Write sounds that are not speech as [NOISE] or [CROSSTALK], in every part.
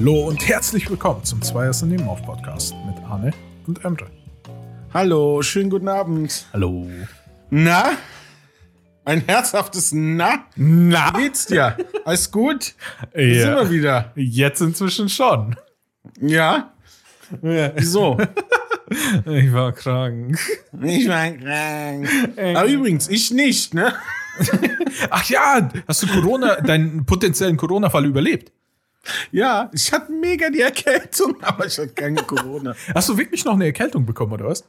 Hallo und herzlich willkommen zum Zweiers und Nebenauf Podcast mit Arne und Emre. Hallo, schönen guten Abend. Hallo. Na? Ein herzhaftes Na? Na? Wie geht's dir? Alles gut? Ja. sind wir wieder. Jetzt inzwischen schon. Ja? Wieso? Ich war krank. Ich war krank. Aber übrigens, ich nicht, ne? Ach ja, hast du Corona, deinen potenziellen Corona-Fall überlebt? Ja, ich hatte mega die Erkältung, [LAUGHS] aber ich hatte keine Corona. Hast du wirklich noch eine Erkältung bekommen, oder was?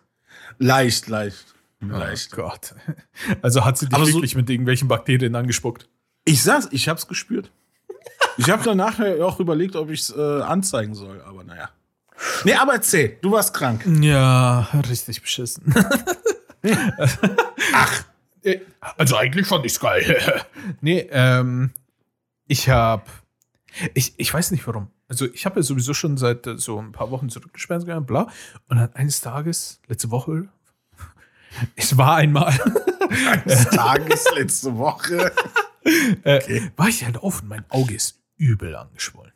Leicht, leicht. Leicht. Oh Gott. [LAUGHS] Also hat sie dich Aber so- wirklich mit irgendwelchen Bakterien angespuckt? Ich saß, ich hab's gespürt. Ich habe dann nachher auch überlegt, ob ich's äh, anzeigen soll, aber naja. Nee, aber erzähl, du warst krank. Ja, richtig beschissen. [LAUGHS] Ach. Also eigentlich fand ich's geil. nee, ähm, ich hab, ich, ich weiß nicht warum. Also ich habe ja sowieso schon seit äh, so ein paar Wochen zurückgesperrt bla. Und dann eines Tages, letzte Woche, [LAUGHS] es war einmal, [LAUGHS] Eines Tages letzte Woche. [LAUGHS] äh, war ich halt auf und mein Auge ist übel angeschwollen.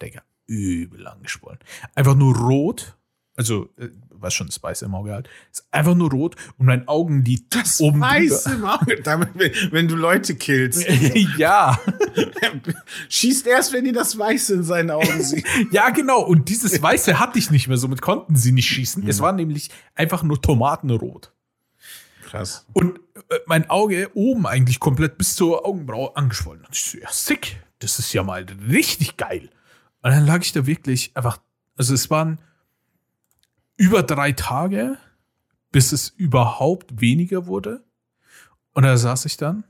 Digga, übel angeschwollen. Einfach nur rot. Also, äh, was schon das Weiße im Auge halt. Ist einfach nur rot und mein Augenlid Das oben Weiß drüber. im Auge. [LAUGHS] Damit, wenn, wenn du Leute killst. [LAUGHS] ja. [LAUGHS] Schießt erst, wenn ihr das Weiße in seinen Augen sieht. Ja, genau. Und dieses Weiße hatte ich nicht mehr, somit konnten sie nicht schießen. Es war nämlich einfach nur Tomatenrot. Krass. Und äh, mein Auge oben eigentlich komplett bis zur Augenbraue angeschwollen. Und ich so, ja, sick. Das ist ja mal richtig geil. Und dann lag ich da wirklich einfach, also es waren über drei Tage, bis es überhaupt weniger wurde. Und da saß ich dann,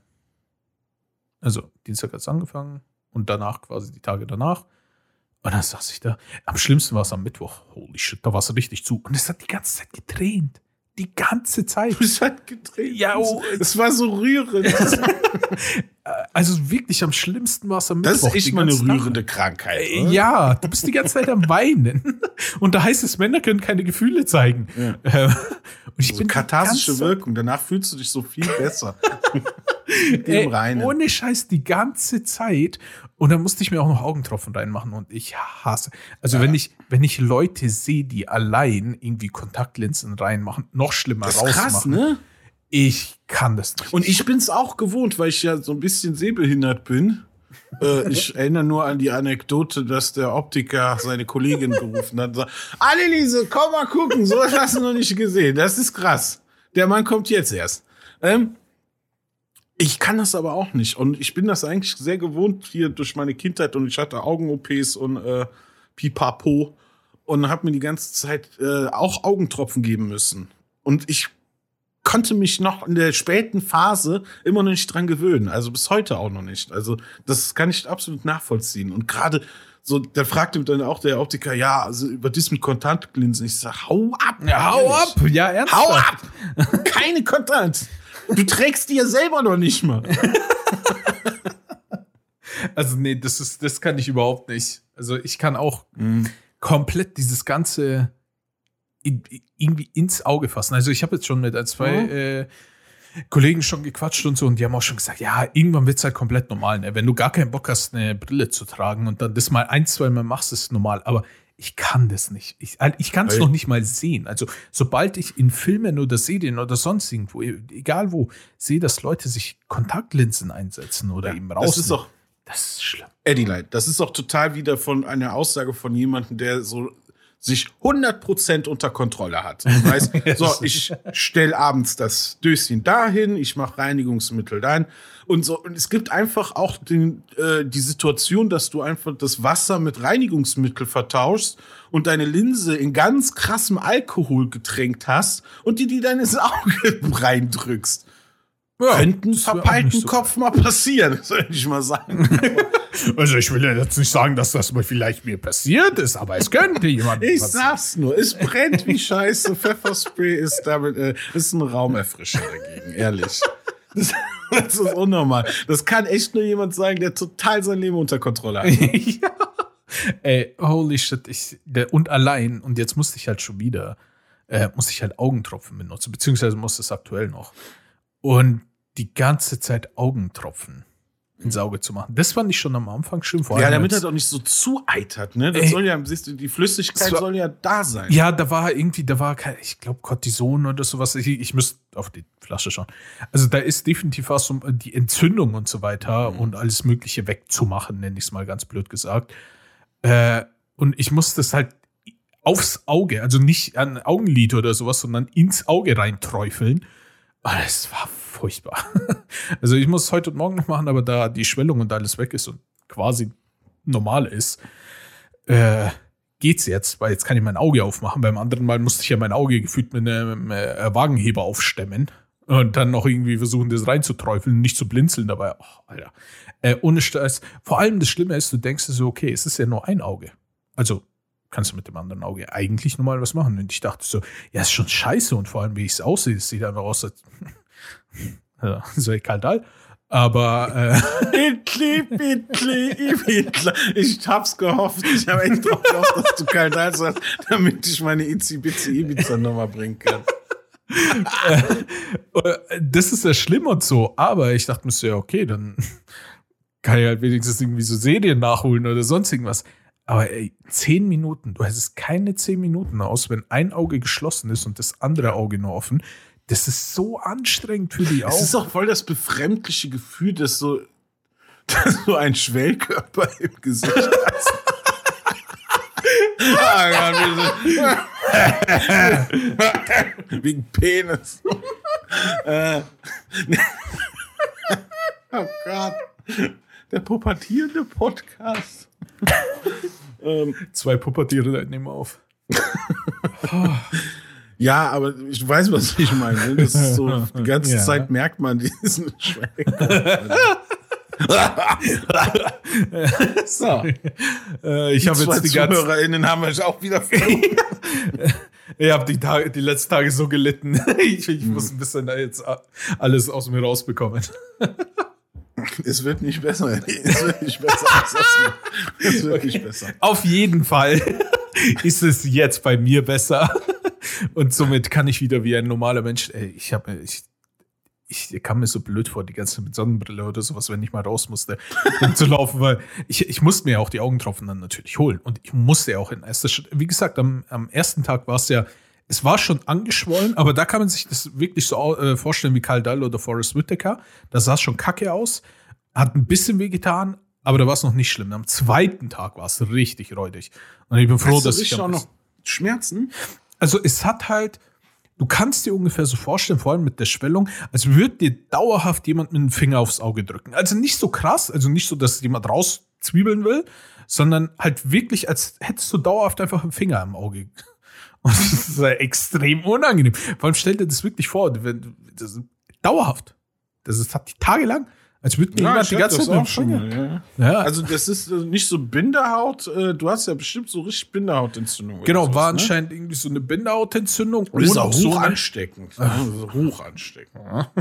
also Dienstag hat es angefangen und danach quasi die Tage danach. Und dann saß ich da. Am schlimmsten war es am Mittwoch. Holy shit, da war es richtig zu. Und es hat die ganze Zeit getränt. Die ganze Zeit. Du bist halt gedreht. Ja, oh, Es war so rührend. [LAUGHS] Also wirklich am schlimmsten war es am Das Mittwoch. ist echt mal eine ganze Nacht. rührende Krankheit. Äh, oder? Ja, du bist die ganze Zeit am Weinen. [LAUGHS] Und da heißt es, Männer können keine Gefühle zeigen. Ja. Ähm, Und ich So bin katharsische Wirkung. Danach fühlst du dich so viel besser. [LAUGHS] Mit dem Reinen. ohne Scheiß die ganze Zeit. Und dann musste ich mir auch noch Augentropfen reinmachen und ich hasse. Also wenn ich, wenn ich Leute sehe, die allein irgendwie Kontaktlinsen reinmachen, noch schlimmer Das ist rausmachen. krass, ne? Ich kann das nicht. Und ich bin's auch gewohnt, weil ich ja so ein bisschen sehbehindert bin. Äh, ich [LAUGHS] erinnere nur an die Anekdote, dass der Optiker seine Kollegin gerufen hat und sagt, Anneliese, komm mal gucken, so hast du noch nicht gesehen. Das ist krass. Der Mann kommt jetzt erst. Ähm, ich kann das aber auch nicht. Und ich bin das eigentlich sehr gewohnt hier durch meine Kindheit und ich hatte Augen-OPs und äh, Pipapo und habe mir die ganze Zeit äh, auch Augentropfen geben müssen. Und ich konnte mich noch in der späten Phase immer noch nicht dran gewöhnen. Also bis heute auch noch nicht. Also das kann ich absolut nachvollziehen. Und gerade so, da fragte mich dann auch der Optiker, ja, also über das mit Kontaktlinsen. Ich sag, hau ab. Ja, hau ehrlich. ab! Ja, ernsthaft. Hau ab! Keine Kontakt. Du trägst die ja selber noch nicht mal. [LAUGHS] Also nee, das ist, das kann ich überhaupt nicht. Also ich kann auch komplett dieses ganze in, irgendwie ins Auge fassen. Also ich habe jetzt schon mit ein, zwei Mhm. äh, Kollegen schon gequatscht und so und die haben auch schon gesagt, ja, irgendwann wird's halt komplett normal. Ne? Wenn du gar keinen Bock hast, eine Brille zu tragen und dann das mal ein, zwei Mal machst, ist normal. Aber ich kann das nicht. Ich, ich kann es noch nicht mal sehen. Also sobald ich in Filmen oder Serien oder sonst irgendwo, egal wo, sehe, dass Leute sich Kontaktlinsen einsetzen oder eben raus. Das ist doch, das ist schlimm. Eddie Light, das ist doch total wieder von einer Aussage von jemandem, der so sich 100% unter Kontrolle hat. [LAUGHS] Das heißt, so, ich stell abends das Döschen dahin, ich mache Reinigungsmittel dahin und so. Und es gibt einfach auch den, äh, die Situation, dass du einfach das Wasser mit Reinigungsmittel vertauschst und deine Linse in ganz krassem Alkohol getränkt hast und die die dann ins [LAUGHS] Auge reindrückst. Ja, Könnte ein das wär auch nicht verpeilten so Kopf mal passieren, soll [LAUGHS] ich mal sagen. [LAUGHS] Also ich will ja jetzt nicht sagen, dass das mal vielleicht mir passiert ist, aber es könnte jemand. Ich passieren. sag's nur, es brennt wie Scheiße. Pfefferspray ist damit äh, ist ein Raumerfrischer dagegen, ehrlich. Das, [LAUGHS] das ist unnormal. Das kann echt nur jemand sagen, der total sein Leben unter Kontrolle hat. ja. Ey, holy shit. Ich, der, und allein, und jetzt musste ich halt schon wieder, äh, musste ich halt Augentropfen benutzen, beziehungsweise musste es aktuell noch. Und die ganze Zeit Augentropfen. ins Auge zu machen. Das fand ich schon am Anfang schön. Vor Ja, damit er doch nicht so zueitert, ne? Das Ey. soll ja, siehst du, die Flüssigkeit So- soll ja da sein. Ja, da war irgendwie, da war kein, ich glaube, Cortison oder sowas. Ich, ich müsste auf die Flasche schauen. Also da ist definitiv was, um die Entzündung und so weiter und alles Mögliche wegzumachen, nenne ich es mal ganz blöd gesagt. Äh, und ich musste es halt aufs Auge, also nicht an Augenlid oder sowas, sondern ins Auge reinträufeln. Ah, Es war furchtbar. [LAUGHS] Also ich muss es heute und morgen noch machen, aber da die Schwellung und alles weg ist und quasi normal ist, äh, geht's jetzt, weil jetzt kann ich mein Auge aufmachen. Beim anderen Mal musste ich ja mein Auge gefühlt mit einem äh, Wagenheber aufstemmen und dann noch irgendwie versuchen, das reinzuträufeln, nicht zu blinzeln dabei. Oh, Alter. Äh, ohne Stress. Vor allem das Schlimme ist, du denkst so, okay, es ist ja nur ein Auge. Also kannst du mit dem anderen Auge eigentlich normal was machen. Und ich dachte so, ja, ist schon scheiße und vor allem, wie ich es aussehe, es sieht einfach aus, als [LAUGHS] so Kaldal. Aber äh, [LAUGHS] Hitler, Hitler. Ich hab's gehofft. Ich habe echt drauf gehofft, dass du kalt Hals hast, damit ich meine Itzi-Bitzi Ibiza-Nummer bringen kann. [LAUGHS] Äh, Das ist ja schlimm und so, aber ich dachte mir so, ja, okay, dann kann ich halt wenigstens irgendwie so Serien nachholen oder sonst irgendwas. Aber ey, zehn Minuten, du hättest keine zehn Minuten aus, wenn ein Auge geschlossen ist und das andere Auge nur offen. Das ist so anstrengend für die Es ist Augen. auch voll das befremdliche Gefühl, dass so, [LAUGHS] dass du einen Schwellkörper im Gesicht hast. [LAUGHS] ah, Gott, wieso- [LAUGHS] Wegen Penis. äh, oh Gott. Der pubertierende Podcast. ähm, Zwei Pubertiere nehmen auf. Ja, aber ich weiß, was ich meine. ne? Das ist so, [LAUGHS] die ganze Ja. Zeit merkt man diesen [LAUGHS] Schwellkörper. [LAUGHS] so. Äh, ich habe jetzt die ganze, ZuhörerInnen haben wir auch wieder ich habe die, Tage, die letzten Tage so gelitten. Ich, ich Mhm. muss ein bisschen da jetzt alles aus mir rausbekommen. es wird nicht besser. Es wird nicht besser. Es wird nicht besser. Auf jeden Fall [LAUGHS] ist es jetzt bei mir besser. [LAUGHS] Und somit kann ich wieder wie ein normaler Mensch. Ey, ich habe ich, ich kam mir so blöd vor, die ganze mit Sonnenbrille oder sowas, wenn ich mal raus musste, [LAUGHS] um zu laufen, weil ich, ich musste mir auch die Augentropfen dann natürlich holen. Und ich musste ja auch in erster wie gesagt, am, am ersten Tag war es ja, es war schon angeschwollen, aber da kann man sich das wirklich so äh, vorstellen wie Karl Dall oder Forrest Whitaker. Da sah es schon kacke aus, hat ein bisschen wehgetan, aber da war es noch nicht schlimm. Am zweiten Tag war es richtig räudig. Und ich bin froh, Hast du dass ich richtig auch noch Schmerzen? also es hat halt, du kannst dir ungefähr so vorstellen, vor allem mit der Schwellung, als würde dir dauerhaft jemand mit dem Finger aufs Auge drücken. Also nicht so krass, also nicht so, dass jemand rauszwiebeln will, sondern halt wirklich, als hättest du dauerhaft einfach einen Finger am Auge. [LAUGHS] Und das ist ja extrem unangenehm. Vor allem stell dir das wirklich vor, wenn du- das dauerhaft. Das ist hat die tagelang, als würde mir jemand die ganze Zeit dem Finger. Ja. Ja, Also das ist äh, nicht so Bindehaut. äh, Du hast ja bestimmt so richtig Bindehautentzündung. genau, sowas, war ne? anscheinend irgendwie so eine Bindehautentzündung. Und ist auch so hoch eine- ansteckend. ne? Also hoch ansteckend. [LAUGHS]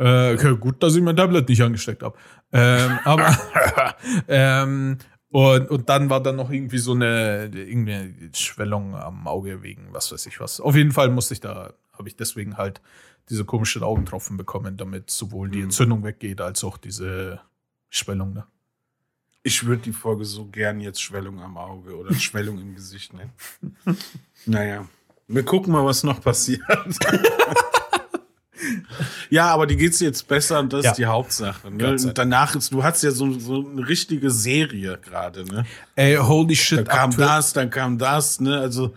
Äh, okay, gut, dass ich mein Tablet nicht angesteckt habe. Ähm, aber [LAUGHS] ähm, und, und dann war da noch irgendwie so eine irgendeine Schwellung am Auge wegen was weiß ich was. Auf jeden Fall musste ich da, habe ich deswegen halt diese komischen Augentropfen bekommen, damit sowohl die Entzündung weggeht als auch diese Schwellung. Ne? Ich würde die Folge so gern jetzt Schwellung am Auge oder [LAUGHS] Schwellung im Gesicht nennen. Naja, wir gucken mal, was noch passiert. [LAUGHS] ja, aber die geht's jetzt besser und das Ja. ist die Hauptsache. Ne? Und danach ist, du hast ja so, so eine richtige Serie gerade, ne? Ey, holy Da shit, kam aktuell, das, dann kam das, ne? Also,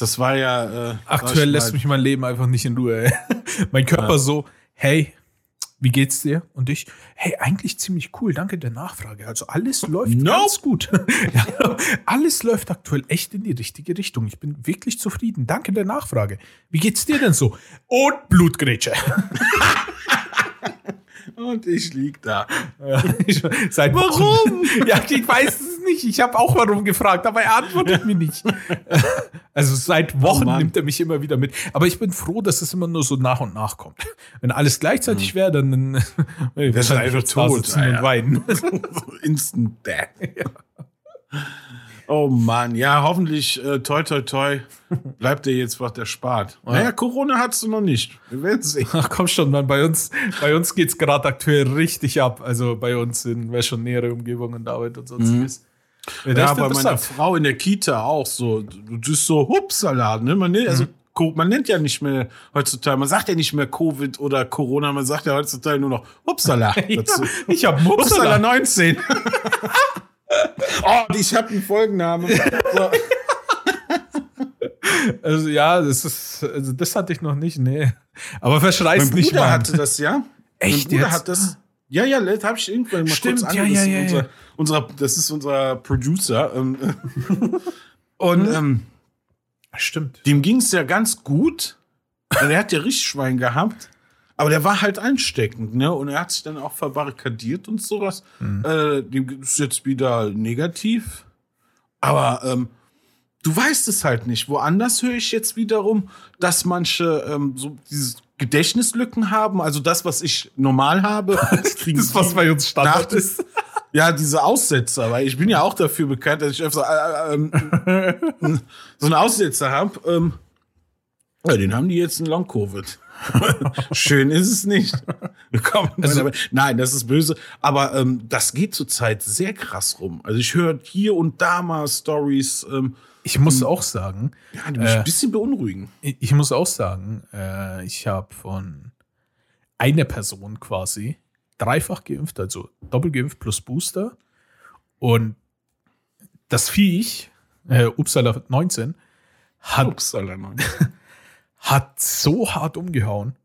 das war ja. Äh, aktuell lässt mich mein Leben einfach nicht in Ruhe. Ey. [LAUGHS] mein Körper Ja. so, hey, wie geht's dir? Und ich, hey, eigentlich ziemlich cool, danke der Nachfrage. Also alles läuft Nope. ganz gut. [LAUGHS] ja, alles läuft aktuell echt in die richtige Richtung. Ich bin wirklich zufrieden. Danke der Nachfrage. Wie geht's dir denn so? Und Blutgrätsche. [LAUGHS] Und ich lieg da. Ja, [LAUGHS] ich- Seit Warum? [LAUGHS] Ja, ich weiß es nicht. Ich habe auch warum gefragt, aber er antwortet mir nicht. [LAUGHS] Also seit Wochen Mann. nimmt er mich immer wieder mit. Aber ich bin froh, dass es immer nur so nach und nach kommt. Wenn alles gleichzeitig wäre, dann du wahrscheinlich einfach tot, und weinen. Instant Death. Oh Mann, ja, hoffentlich, äh, toi, toi, toi, bleibt dir jetzt was erspart. [LAUGHS] Ja. Naja, Corona hast du noch nicht. Wir werden sehen. Ach komm schon, Mann, bei uns, bei uns geht's gerade aktuell richtig ab. Also bei uns in, wer schon nähere Umgebung und Arbeit und sonstiges. Mhm. Ja, bei meiner Frau in der Kita auch so. Du bist so Hupsala, ne? Man, also, mhm. man nennt ja nicht mehr heutzutage, man sagt ja nicht mehr Covid oder Corona, man sagt ja heutzutage nur noch Hupsala. [LAUGHS] ja, ich habe Hupsala 19. oh, ich habe einen Folgennamen. So. [LAUGHS] Also ja, das ist, also das hatte ich noch nicht, nee. Aber verschreißt nicht mal. hatte das ja. Echt? Mein Bruder jetzt? hat das. Ja, ja, das habe ich irgendwann mal Stimmt, kurz ja, ja, ja, unser, unser, Das ist unser Producer. Ähm, [LAUGHS] und hm? ähm, Stimmt. Dem ging es ja ganz gut. Er hat ja Richtschwein gehabt. Aber der war halt ansteckend, ne? Und er hat sich dann auch verbarrikadiert und sowas. Mhm. Äh, dem ist jetzt wieder negativ. Aber ähm, du weißt es halt nicht. Woanders höre ich jetzt wiederum, dass manche ähm, so dieses Gedächtnislücken haben. Also das, was ich normal habe, [LAUGHS] das kriegen das, was bei uns Standard ist. [LAUGHS] Ja, diese Aussetzer, weil ich bin ja auch dafür bekannt, dass ich öfter äh, äh, äh, [LAUGHS] so einen Aussetzer habe. Ähm, ja, den haben die jetzt in Long-Covid. [LAUGHS] Schön ist es nicht. Also, nein, das ist böse. Aber ähm, das geht zurzeit sehr krass rum. Also ich höre hier und da mal Stories. Ähm, ich muss auch sagen. Ja, die mich äh, ein bisschen beunruhigen. Ich, ich muss auch sagen, äh, ich habe von einer Person quasi dreifach geimpft, also doppelt geimpft plus Booster. Und das Viech, äh, Uppsala 19, hat, Uppsala 19 [LAUGHS] hat so hart umgehauen,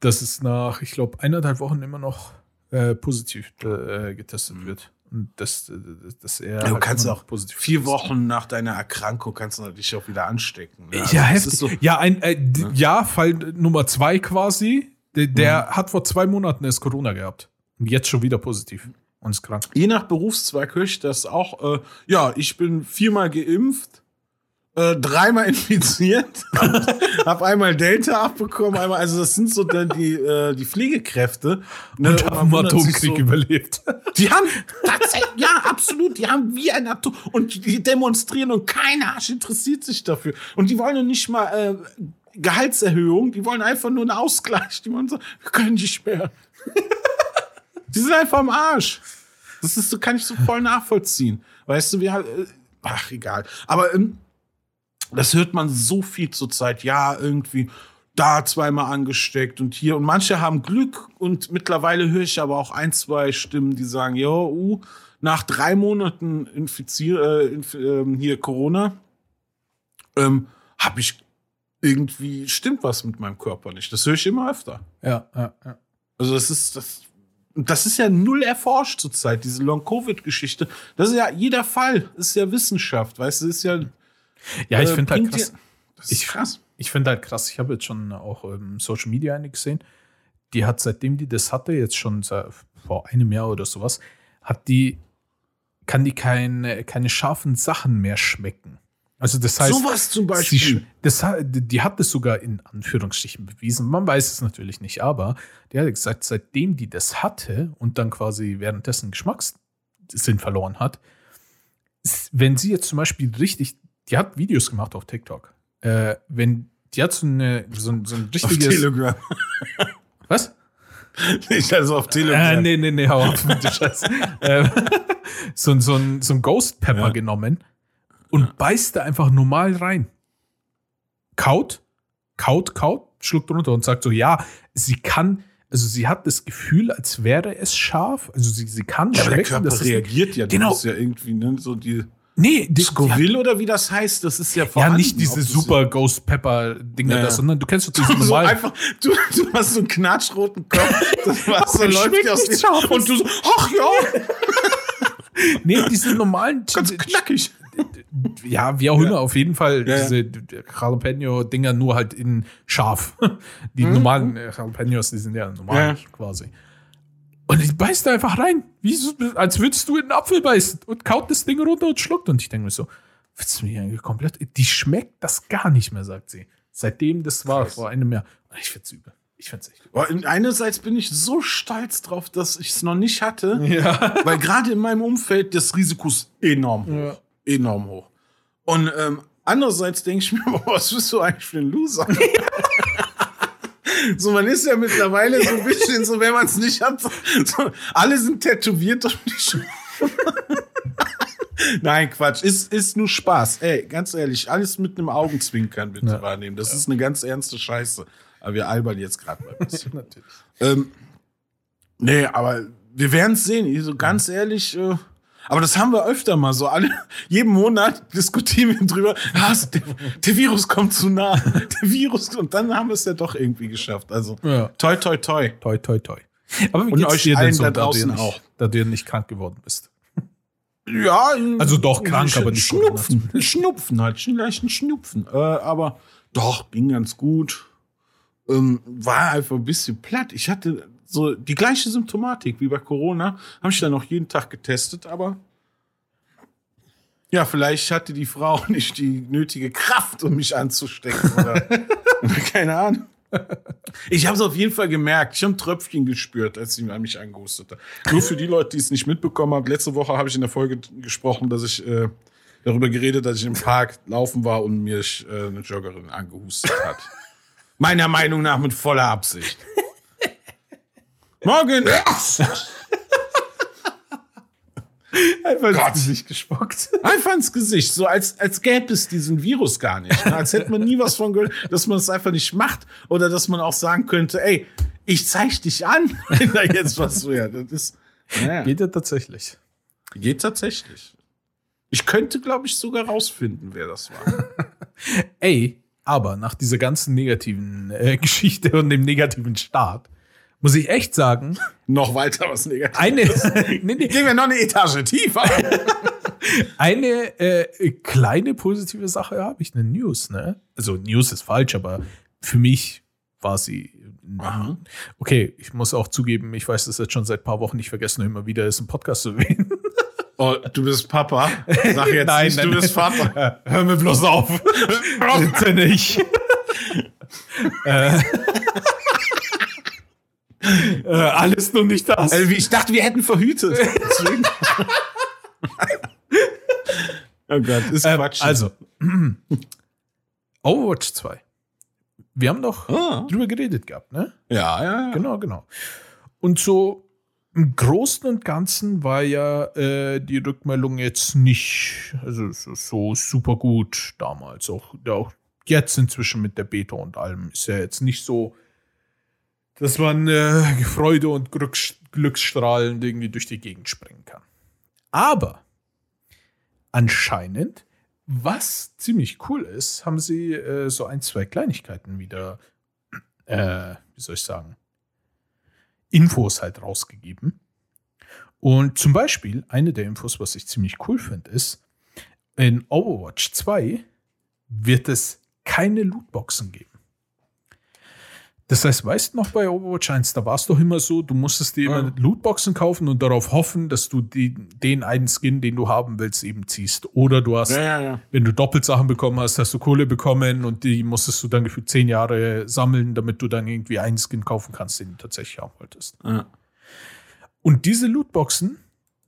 dass es nach, ich glaube, eineinhalb Wochen immer noch äh, positiv äh, getestet wird. Und das, das, das er. Ja, du halt kannst auch positiv vier Wochen nach deiner Erkrankung kannst du dich auch wieder anstecken. Ne? Ja, heftig. So ja, ein, äh, ja. ja, Fall Nummer zwei quasi. Der, der mhm. hat vor zwei Monaten erst Corona gehabt. Und jetzt schon wieder positiv. Und ist krank. Je nach Berufszweig höre ich das auch. Äh, ja, ich bin viermal geimpft äh, dreimal infiziert, [LAUGHS] habe einmal Delta abbekommen, einmal, also das sind so dann die, äh, die Pflegekräfte. Ne, und haben einen Atomkrieg so, überlebt. Die haben tatsächlich, ja, absolut, die haben wie ein Atom und die demonstrieren und kein Arsch interessiert sich dafür. Und die wollen ja nicht mal äh, Gehaltserhöhung, die wollen einfach nur einen Ausgleich. Die wollen so, wir können nicht mehr. [LAUGHS] die sind einfach am Arsch. Das ist so, kann ich so voll nachvollziehen. Weißt du, wir, äh, ach, egal. Aber ähm, das hört man so viel zurzeit. Ja, irgendwie da zweimal angesteckt und hier. Und manche haben Glück und mittlerweile höre ich aber auch ein, zwei Stimmen, die sagen, jo, uh, nach drei Monaten infiziert, äh, inf äh, hier Corona, ähm, habe ich irgendwie, stimmt was mit meinem Körper nicht. Das höre ich immer öfter. Ja, ja, ja. Also das ist, das, das ist ja null erforscht zurzeit, diese Long-Covid-Geschichte. Das ist ja jeder Fall, ist ja Wissenschaft, weißt du, ist ja ja, ich äh, finde halt krass. Das ich, krass. Ich finde halt krass, ich habe jetzt schon auch ähm, Social Media eine gesehen. Die hat, seitdem die das hatte, jetzt schon seit, vor einem Jahr oder sowas, hat die, kann die keine, keine scharfen Sachen mehr schmecken. Also das heißt, sowas zum Beispiel. Sie, das, die hat das sogar in Anführungsstrichen bewiesen. Man weiß es natürlich nicht, aber die hat gesagt, seitdem die das hatte und dann quasi währenddessen Geschmackssinn verloren hat, wenn sie jetzt zum Beispiel richtig die hat Videos gemacht auf TikTok. Äh, wenn die hat so, eine, so, so ein richtiges. Auf Telegram. [LAUGHS] Was? Ich also auf Telegram. Äh, nee, nee, nee, hau auf [LAUGHS] mit der Scheiß. ähm, [LAUGHS] so, so, ein, so ein Ghost Pepper ja. genommen und beißt da einfach normal rein. Kaut, kaut, kaut, schluckt runter und sagt so, ja, sie kann, also sie hat das Gefühl, als wäre es scharf. Also sie, sie kann ja, schmecken. Der Körper reagiert ja, genau. das ist ja irgendwie ne, so die. Nee, die, Scoville ja, oder wie das heißt, das ist ja vorhanden. Ja, nicht diese super Ghost Pepper Dinger, ja. sondern du kennst doch [LAUGHS] diese so normal. einfach, du, du hast so einen knatschroten Kopf, [LAUGHS] das war so läuft aus dem und du so, ach ja. [LAUGHS] nee, diese normalen ganz knackig. Ja, wie auch immer, auf jeden Fall ja, diese Jalapeno-Dinger nur halt in scharf. Die mhm. normalen Jalapenos, die sind ja normal quasi. Und ich beißt da einfach rein. Wie, als würdest du in einen Apfel beißen und kaut das Ding runter und schluckt. Und ich denke mir so, willst du mich eigentlich komplett. Die schmeckt das gar nicht mehr, sagt sie. Seitdem das war, Krass. vor einem Jahr. Ich find's übel. Ich find's echt übel. Einerseits bin ich so stolz drauf, dass ich es noch nicht hatte. Ja. [LAUGHS] Weil gerade in meinem Umfeld das Risiko ist enorm hoch. Ja. enorm hoch. Und ähm, andererseits denke ich mir, [LAUGHS] boah, was bist du eigentlich für ein Loser? [LAUGHS] so, man ist ja mittlerweile so ein bisschen so, wenn man es nicht hat, so, alle sind tätowiert und nicht. Nein, Quatsch. Ist, ist nur Spaß. Ey, ganz ehrlich, alles mit einem Augenzwinkern bitte Ja. wahrnehmen. Das ist eine ganz ernste Scheiße. Aber wir albern jetzt gerade mal ein bisschen. [LAUGHS] Natürlich. ähm, nee, aber wir werden es sehen. So ganz ehrlich, äh, aber das haben wir öfter mal so. Alle, [LAUGHS] jeden Monat diskutieren wir drüber. Ah, der, der Virus kommt zu nah. [LAUGHS] Der Virus. Und dann haben wir es ja doch irgendwie geschafft. Also, Ja. toi, toi, toi. Toi, toi, toi. Aber wie Und geht's euch dir denn so, da draußen du nicht, auch. Da du nicht krank geworden bist. Ja, Also doch krank, aber nicht Corona Schnupfen. Schnupfen halt, einen leichten Schnupfen. Äh, aber doch, ging ganz gut. Ähm, war einfach ein bisschen platt. Ich hatte so die gleiche Symptomatik wie bei Corona. Habe ich dann auch jeden Tag getestet, aber ja, vielleicht hatte die Frau [LAUGHS] nicht die nötige Kraft, um mich anzustecken. Oder, [LAUGHS] keine Ahnung. Ich habe es auf jeden Fall gemerkt. Ich habe ein Tröpfchen gespürt, als sie mich angehustet hat. Nur für die Leute, die es nicht mitbekommen haben. Letzte Woche habe ich in der Folge gesprochen, dass ich äh, darüber geredet, dass ich im Park laufen war und mir äh, eine Joggerin angehustet hat. [LAUGHS] Meiner Meinung nach mit voller Absicht. Morgen! [LAUGHS] Einfach Gott. ins Gesicht gespuckt. Einfach ins Gesicht, so als, als gäbe es diesen Virus gar nicht. Ne? Als hätte man nie was von gehört, dass man es einfach nicht macht. Oder dass man auch sagen könnte, ey, ich zeig dich an, [LAUGHS] wenn da jetzt was so, ja, das ist, naja, geht, Geht ja tatsächlich. geht tatsächlich. Ich könnte, glaube ich, sogar rausfinden, wer das war. [LAUGHS] Ey, aber nach dieser ganzen negativen äh, Geschichte und dem negativen Start muss ich echt sagen, [LAUGHS] Noch weiter was Negatives. eine, [LAUGHS] [LAUGHS] nee, nee, Gehen wir noch eine Etage tiefer. eine äh, kleine positive Sache habe ich, eine News, ne? Also News ist falsch, aber für mich war sie. Aha. Okay, ich muss auch zugeben, ich weiß das jetzt schon seit ein paar Wochen, ich vergesse nur immer wieder, es im Podcast zu erwähnen. Oh, du bist Papa. Sag jetzt Nein, nicht, nein, du bist. Vater. Hör mir bloß auf. Bitte nicht. äh, äh, alles nur nicht das. Also, ich dachte, wir hätten verhütet. [LAUGHS] Deswegen. [LAUGHS] oh Gott, ist Ähm, Quatsch. also, [CLEARS THROAT] Overwatch 2. Wir haben doch Ah. drüber geredet gehabt, ne? Ja, ja, ja. Genau, genau. Und so im Großen und Ganzen war ja äh, die Rückmeldung jetzt nicht also so, so super gut damals. Auch, auch jetzt inzwischen mit der Beta und allem ist ja jetzt nicht so, dass man äh, Freude und Glücks Glücksstrahlend irgendwie durch die Gegend springen kann. Aber anscheinend, was ziemlich cool ist, haben sie äh, so ein, zwei Kleinigkeiten wieder, äh, wie soll ich sagen, Infos halt rausgegeben. Und zum Beispiel, eine der Infos, was ich ziemlich cool finde, ist, in Overwatch 2 wird es keine Lootboxen geben. Das heißt, weißt du noch bei Overwatch 1, da war es doch immer so, du musstest dir immer Ja. Lootboxen kaufen und darauf hoffen, dass du die, den einen Skin, den du haben willst, eben ziehst. Oder du hast Ja, ja, wenn du Doppelsachen bekommen hast, hast du Kohle bekommen und die musstest du dann gefühlt zehn Jahre sammeln, damit du dann irgendwie einen Skin kaufen kannst, den du tatsächlich haben wolltest. Und diese Lootboxen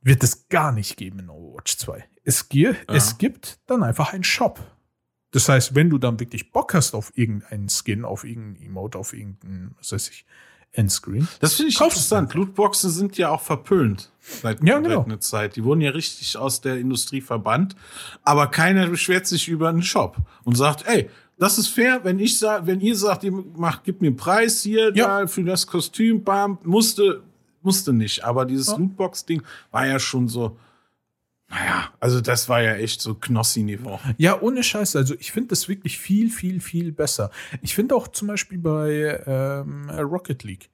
wird es gar nicht geben in Overwatch 2. Es, es gibt dann einfach einen Shop. Das heißt, wenn du dann wirklich Bock hast auf irgendeinen Skin, auf irgendeinen Emote, auf irgendeinen, was weiß ich, Endscreen. Das finde ich Kaufst interessant. Lootboxen sind ja auch verpönt seit, Ja, seit genau. einer Zeit. Die wurden ja richtig aus der Industrie verbannt. Aber keiner beschwert sich über einen Shop und sagt, ey, das ist fair, wenn ich sag, wenn ihr sagt, ihr macht, gibt mir einen Preis hier Ja. da für das Kostüm, bam, musste, musste nicht. Aber dieses Ja. Lootbox-Ding war ja schon so, naja, also das war ja echt so Knossi-Niveau. Ja, ohne Scheiß. Also ich finde das wirklich viel, viel, viel besser. Ich finde auch zum Beispiel bei ähm, Rocket League.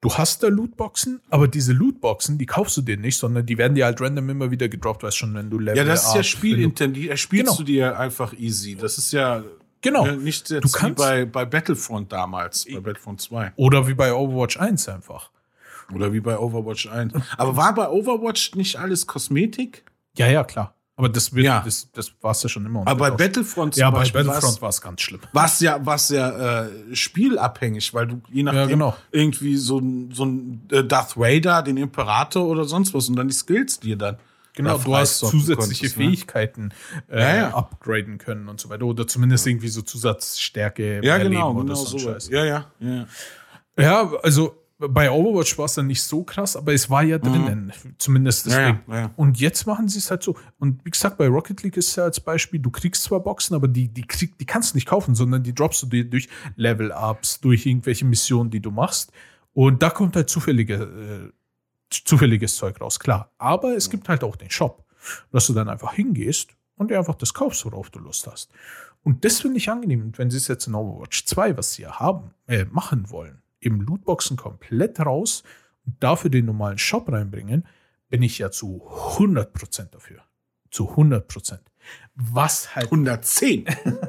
Du hast da Lootboxen, aber diese Lootboxen, die kaufst du dir nicht, sondern die werden dir halt random immer wieder gedroppt, weißt schon, wenn du Level Ja, das ist ja up, spielintendiv. Da spielst Genau. du dir einfach easy. Das ist ja Genau. ja, nicht jetzt Du wie kannst- bei, bei Battlefront damals, bei Battlefront 2. Oder wie bei Overwatch 1 einfach. Oder wie bei Overwatch 1. Aber war bei Overwatch nicht alles Kosmetik? Ja, ja, klar. Aber das wird, Ja. das, das war es ja schon immer. Aber bei Battlefront ja, bei Battlefront war es ganz schlimm. war's ja, war's ja äh, spielabhängig, weil du je nachdem genau. irgendwie so ein, so ein äh, Darth Vader, den Imperator oder sonst was und dann die Skills dir dann Genau, du hast zusätzliche konntest, ne? Fähigkeiten äh, Ja, ja. upgraden können und so weiter. Oder zumindest irgendwie so Zusatzstärke Ja, genau, oder genau so. ein so. Scheiß. Ja, ja, ja. Ja, also bei Overwatch war es dann nicht so krass, aber es war ja drinnen. Zumindest Mhm. Ja, deswegen. ja, ja. Und jetzt machen sie es halt so. Und wie gesagt, bei Rocket League ist ja als Beispiel, du kriegst zwar Boxen, aber die, die, krieg, die kannst du nicht kaufen, sondern die droppst du dir durch Level-Ups, durch irgendwelche Missionen, die du machst. Und da kommt halt zufällige, äh, zufälliges Zeug raus, klar. Aber es gibt halt auch den Shop, dass du dann einfach hingehst und dir einfach das kaufst, worauf du Lust hast. Und das finde ich angenehm. Wenn sie es jetzt in Overwatch 2, was sie ja haben, äh, machen wollen, eben Lootboxen komplett raus und dafür den normalen Shop reinbringen, bin ich ja zu 100% dafür. Zu 100%. Was halt 110.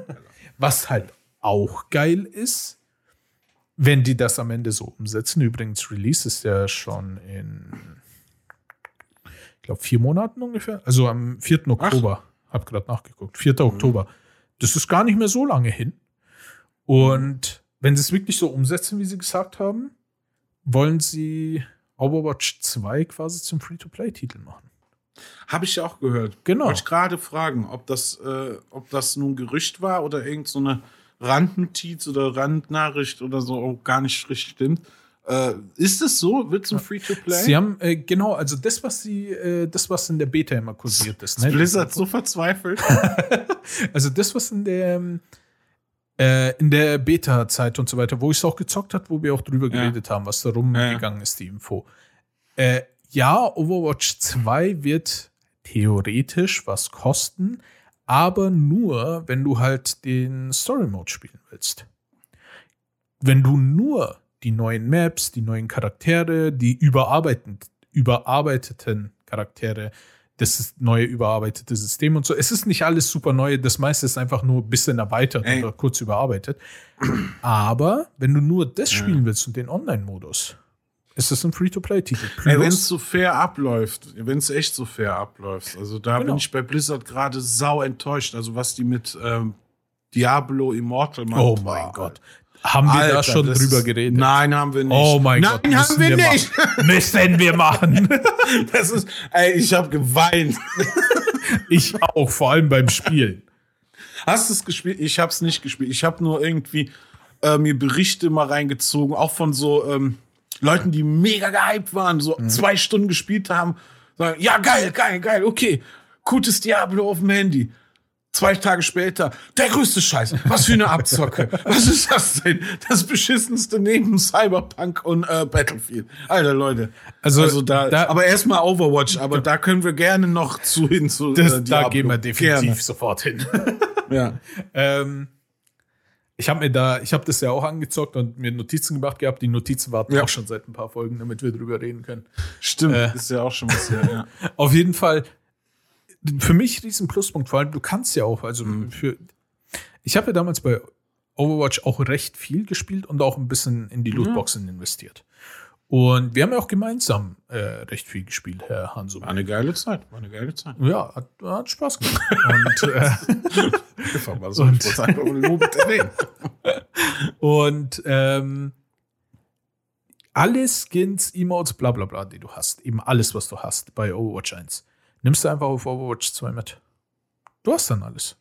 [LAUGHS] was halt auch geil ist, wenn die das am Ende so umsetzen. Übrigens, Release ist ja schon in, ich glaube, vier Monaten ungefähr. Also am 4. Oktober. Hab gerade nachgeguckt. 4. Oktober. Das ist gar nicht mehr so lange hin. Und wenn sie es wirklich so umsetzen, wie sie gesagt haben, wollen sie Overwatch 2 quasi zum Free-to-Play-Titel machen. Habe ich ja auch gehört. Genau. Wollte ich gerade fragen, ob das, äh, ob das nun Gerücht war oder irgend so eine Randnotiz oder Randnachricht oder so auch gar nicht richtig stimmt. Äh, ist es so? Wird zum Free-to-Play? Sie haben, äh, genau, also das, was sie, äh, das, was in der Beta immer kursiert ist. Ne? Blizzard so verzweifelt. [LAUGHS] Also das, was in der ähm, äh, in der Beta-Zeit und so weiter, wo ich es auch gezockt hat, wo wir auch drüber Ja. geredet haben, was da rumgegangen ist, die Info. Äh, ja, Overwatch 2 wird theoretisch was kosten, aber nur, wenn du halt den Story-Mode spielen willst. Wenn du nur die neuen Maps, die neuen Charaktere, die überarbeiteten, überarbeiteten Charaktere, das ist neue überarbeitete System und so. Es ist nicht alles super neu, das meiste ist einfach nur ein bisschen erweitert Ey. oder kurz überarbeitet. Aber wenn du nur das spielen willst und den Online-Modus, ist das ein Free-to-Play-Titel. Wenn es so fair abläuft, wenn es echt so fair abläuft. Also da Genau. bin ich bei Blizzard gerade sau enttäuscht. Also was die mit ähm, Diablo Immortal machen. oh mein Gott. Haben wir da Alter, schon drüber geredet? Nein, haben wir nicht. Oh mein Nein, Gott. haben müssen wir nicht. Machen. [LAUGHS] Müssen wir machen. [LAUGHS] Das ist, ey, ich habe geweint. [LAUGHS] ich auch, vor allem beim Spielen. Hast du es gespielt? Ich habe es nicht gespielt. Ich habe nur irgendwie äh, mir Berichte mal reingezogen, auch von so ähm, Leuten, die mega gehypt waren, so Mhm. zwei Stunden gespielt haben. Sagen, ja, geil, geil, geil, okay. Gutes Diablo auf dem Handy. Zwei Tage später, der größte Scheiß. Was für eine Abzocke. Was ist das denn? Das beschissenste neben Cyberpunk und äh, Battlefield. Alter Leute. Also, da, da- aber erstmal Overwatch, aber da können wir gerne noch zu hin zu Das, äh, da gehen wir definitiv Gerne. sofort hin. [LAUGHS] Ja. ähm, ich habe mir da, ich habe das ja auch angezockt und mir Notizen gemacht gehabt. Die Notizen warten Ja. auch schon seit ein paar Folgen, damit wir drüber reden können. Stimmt, Äh. ist ja auch schon was her, ja. [LAUGHS] Auf jeden Fall, für mich riesen Pluspunkt, vor allem du kannst ja auch, also für, ich habe ja damals bei Overwatch auch recht viel gespielt und auch ein bisschen in die Lootboxen investiert. Und wir haben ja auch gemeinsam äh, recht viel gespielt, Herr Hanso. War eine geile Zeit, war eine geile Zeit. Ja, hat, hat Spaß gemacht. und äh, [LAUGHS] Einfach mal so, Und- ich wollte einfach nur lobend erwähnen. Und ähm, alle Skins, Emotes, bla bla bla, die du hast, eben alles, was du hast bei Overwatch 1, nimmst du einfach auf Overwatch 2 mit. Du hast dann alles.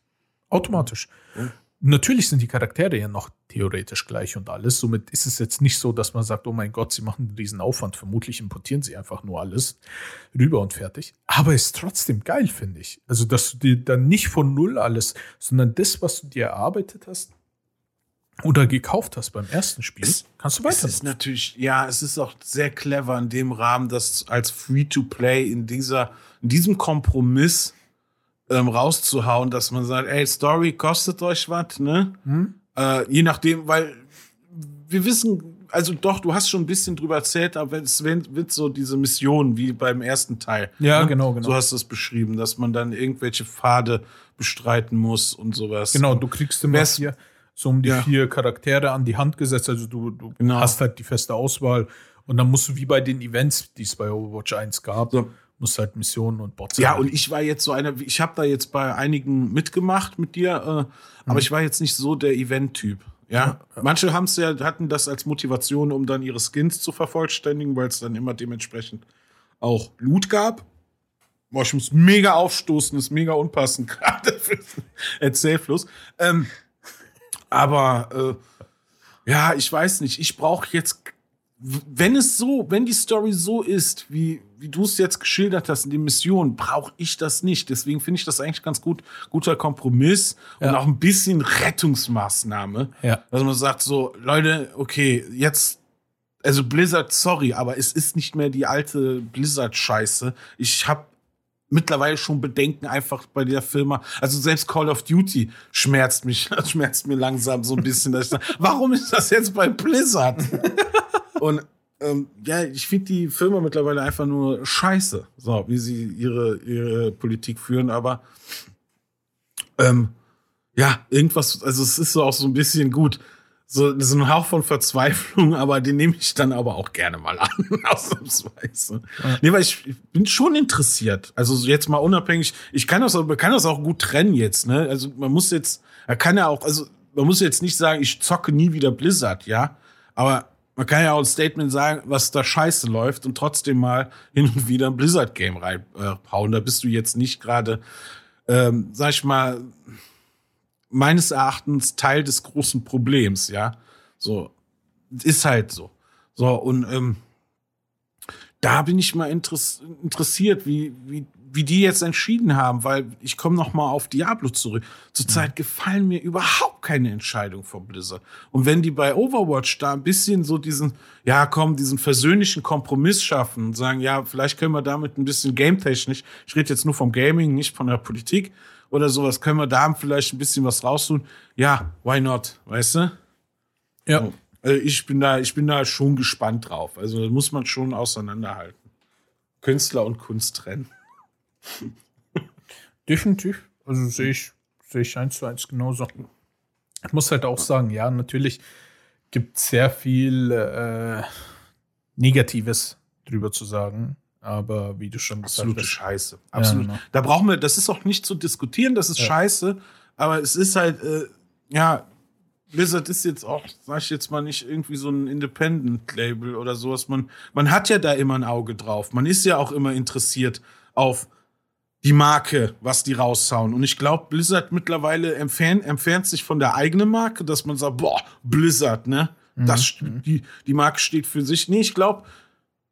Automatisch. Mhm. Natürlich sind die Charaktere ja noch theoretisch gleich und alles. Somit ist es jetzt nicht so, dass man sagt, oh mein Gott, sie machen einen riesen Aufwand. Vermutlich importieren sie einfach nur alles rüber und fertig. Aber ist trotzdem geil, finde ich. Also, dass du dir dann nicht von null alles, sondern das, was du dir erarbeitet hast, oder gekauft hast beim ersten Spiel, Es- kannst du Es weiter. ist natürlich, ja, es ist auch sehr clever in dem Rahmen, das als Free-to-Play in dieser, in diesem Kompromiss ähm, rauszuhauen, dass man sagt, ey, Story kostet euch was, ne? Hm? Äh, je nachdem, weil wir wissen, also doch, du hast schon ein bisschen drüber erzählt, aber es wird so diese Mission wie beim ersten Teil. Ja, ne? genau, genau. So hast du es beschrieben, dass man dann irgendwelche Pfade bestreiten muss und sowas. Genau, du kriegst immer Wär's- vier, so um die Ja. vier Charaktere an die Hand gesetzt. Also du, du Genau. hast halt die feste Auswahl. Und dann musst du wie bei den Events, die es bei Overwatch 1 gab, So. musst halt Missionen und Bots Ja, erledigen. und ich war jetzt so einer, ich habe da jetzt bei einigen mitgemacht mit dir, äh, Mhm. aber ich war jetzt nicht so der Event-Typ. Ja, manche haben's ja, hatten das als Motivation, um dann ihre Skins zu vervollständigen, weil es dann immer dementsprechend auch Loot gab. boah, ich muss mega aufstoßen, ist mega unpassend [LAUGHS] gerade für Erzählfluss. Ähm, aber äh, ja, ich weiß nicht, ich brauche jetzt, wenn es so, wenn die Story so ist, wie, wie du es jetzt geschildert hast in die Mission, brauche ich das nicht. Deswegen finde ich das eigentlich ganz gut, guter Kompromiss und Ja. auch ein bisschen Rettungsmaßnahme. Ja. Dass man sagt so, Leute, okay, jetzt, also Blizzard, sorry, aber es ist nicht mehr die alte Blizzard-Scheiße. Ich habe mittlerweile schon Bedenken einfach bei der Firma. Also selbst Call of Duty schmerzt mich, [LAUGHS] schmerzt mir langsam so ein bisschen. Dass ich sage, [LAUGHS] warum ist das jetzt bei Blizzard? [LAUGHS] Und ähm, ja, ich finde die Firma mittlerweile einfach nur scheiße, so wie sie ihre, ihre Politik führen. Aber ähm, ja, irgendwas, also es ist so auch so ein bisschen gut. So, so ein Hauch von Verzweiflung, aber den nehme ich dann aber auch gerne mal an, [LAUGHS] ausnahmsweise. Nee, weil ich, ich bin schon interessiert. Also so jetzt mal unabhängig, ich kann das, man kann das auch gut trennen jetzt, ne? Also man muss jetzt, er kann ja auch, also man muss jetzt nicht sagen, ich zocke nie wieder Blizzard, ja. Aber man kann ja auch ein Statement sagen, was da scheiße läuft und trotzdem mal hin und wieder ein Blizzard-Game reinhauen. Da bist du jetzt nicht gerade, ähm, sag ich mal, meines Erachtens Teil des großen Problems, ja. So, ist halt so. So, und ähm, da bin ich mal interess interessiert, wie, wie, wie die jetzt entschieden haben, weil ich komme noch mal auf Diablo zurück. Zurzeit gefallen mir überhaupt keine Entscheidung von Blizzard. Und wenn die bei Overwatch da ein bisschen so diesen, ja komm, diesen versöhnlichen Kompromiss schaffen und sagen, ja, vielleicht können wir damit ein bisschen gametechnisch, ich rede jetzt nur vom Gaming, nicht von der Politik oder sowas, können wir da vielleicht ein bisschen was raustun? Ja, why not, weißt du? Ja. Also ich bin da, ich bin da schon gespannt drauf. Also das muss man schon auseinanderhalten. Künstler und Kunst trennen. [LAUGHS] Definitiv. Also sehe ich, sehe ich eins zu eins genauso. Ich muss halt auch sagen, ja, natürlich gibt es sehr viel äh, Negatives drüber zu sagen. Aber wie du schon gesagt Absolute hast, Scheiße. Absolut. genau. Da brauchen wir, das ist auch nicht zu diskutieren, das ist Ja. scheiße, aber es ist halt, äh, ja, Blizzard ist jetzt auch, sag ich jetzt mal, nicht irgendwie so ein Independent-Label oder sowas. Man, man hat ja da immer ein Auge drauf. Man ist ja auch immer interessiert auf die Marke, was die raushauen. Und ich glaube, Blizzard mittlerweile entfernt, entfernt sich von der eigenen Marke, dass man sagt, boah, Blizzard, ne? Das, st- die, die Marke steht für sich. Nee, ich glaube,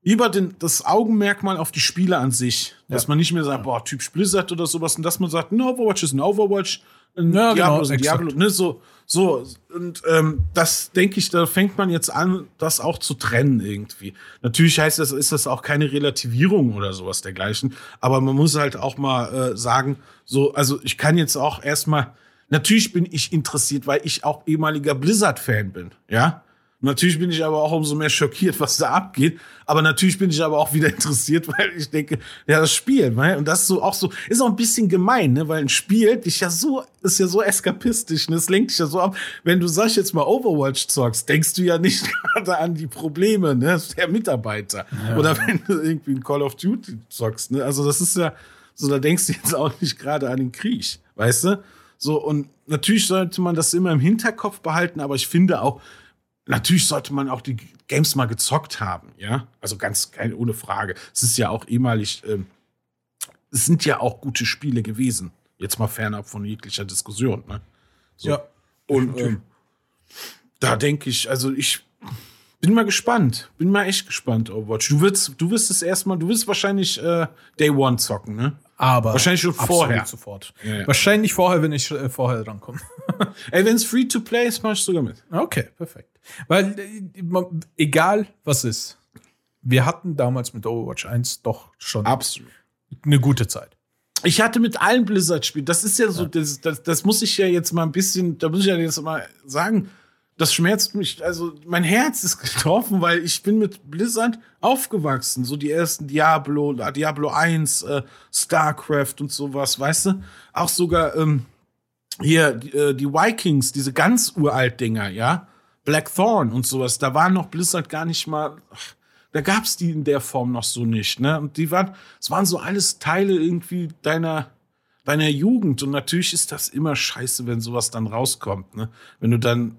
lieber den, das Augenmerkmal auf die Spiele an sich. Dass Ja. man nicht mehr sagt, boah, Typ Blizzard oder sowas, und dass man sagt, ein Overwatch ist ein Overwatch, ein Ja, Diablo genau, ist ein. Diablo, ne, so, so. Und ähm, das denke ich, da fängt man jetzt an, das auch zu trennen irgendwie. Natürlich heißt das, ist das auch keine Relativierung oder sowas dergleichen, aber man muss halt auch mal äh, sagen, so, also ich kann jetzt auch erstmal, natürlich bin ich interessiert, weil ich auch ehemaliger Blizzard-Fan bin, ja. Natürlich bin ich aber auch umso mehr schockiert, was da abgeht. Aber natürlich bin ich aber auch wieder [LAUGHS] interessiert, weil ich denke, ja, das Spiel, ne? und das ist so auch so, ist auch ein bisschen gemein, ne? weil ein Spiel dich ja so, ist ja so eskapistisch, ne? es lenkt dich ja so ab. Wenn du, sag ich jetzt mal, Overwatch zockst, denkst du ja nicht [LAUGHS] gerade an die Probleme, ne, der Mitarbeiter. Oder wenn du irgendwie ein Call of Duty zockst, ne? also das ist ja, so, da denkst du jetzt auch nicht gerade an den Krieg, weißt du? So, und natürlich sollte man das immer im Hinterkopf behalten, aber ich finde auch, Natürlich sollte man auch die Games mal gezockt haben, ja. Also ganz ohne Frage. Es ist ja auch ehemalig, ähm, es sind ja auch gute Spiele gewesen. Jetzt mal fernab von jeglicher Diskussion, ne? So. Ja. Und ähm, da denke ich, also ich bin mal gespannt. Bin mal echt gespannt, Overwatch. Du wirst, du wirst es erstmal, du wirst wahrscheinlich äh, Day One zocken, ne? Aber Wahrscheinlich schon vorher. Sofort. Ja, ja. Wahrscheinlich vorher, wenn ich äh, vorher drankomme. Ey, wenn es free to play ist, mach ich sogar mit. Okay, perfekt. Weil, äh, egal was ist, wir hatten damals mit Overwatch 1 doch schon Absolut. eine gute Zeit. Ich hatte mit allen Blizzard-Spielen, das ist ja so, Das, das, das muss ich ja jetzt mal ein bisschen, da muss ich ja jetzt mal sagen, das schmerzt mich, also mein Herz ist [LAUGHS] getroffen, weil ich bin mit Blizzard aufgewachsen, so die ersten Diablo, Diablo 1, äh, StarCraft und sowas, weißt du? Auch sogar ähm, hier die, äh, die Vikings, diese ganz uralt Dinger, ja? Blackthorn und sowas, da war noch Blizzard gar nicht mal, ach, da gab's die in der Form noch so nicht, ne? Und die waren, es waren so alles Teile irgendwie deiner, deiner Jugend. Und natürlich ist das immer scheiße, wenn sowas dann rauskommt, ne? Wenn du dann,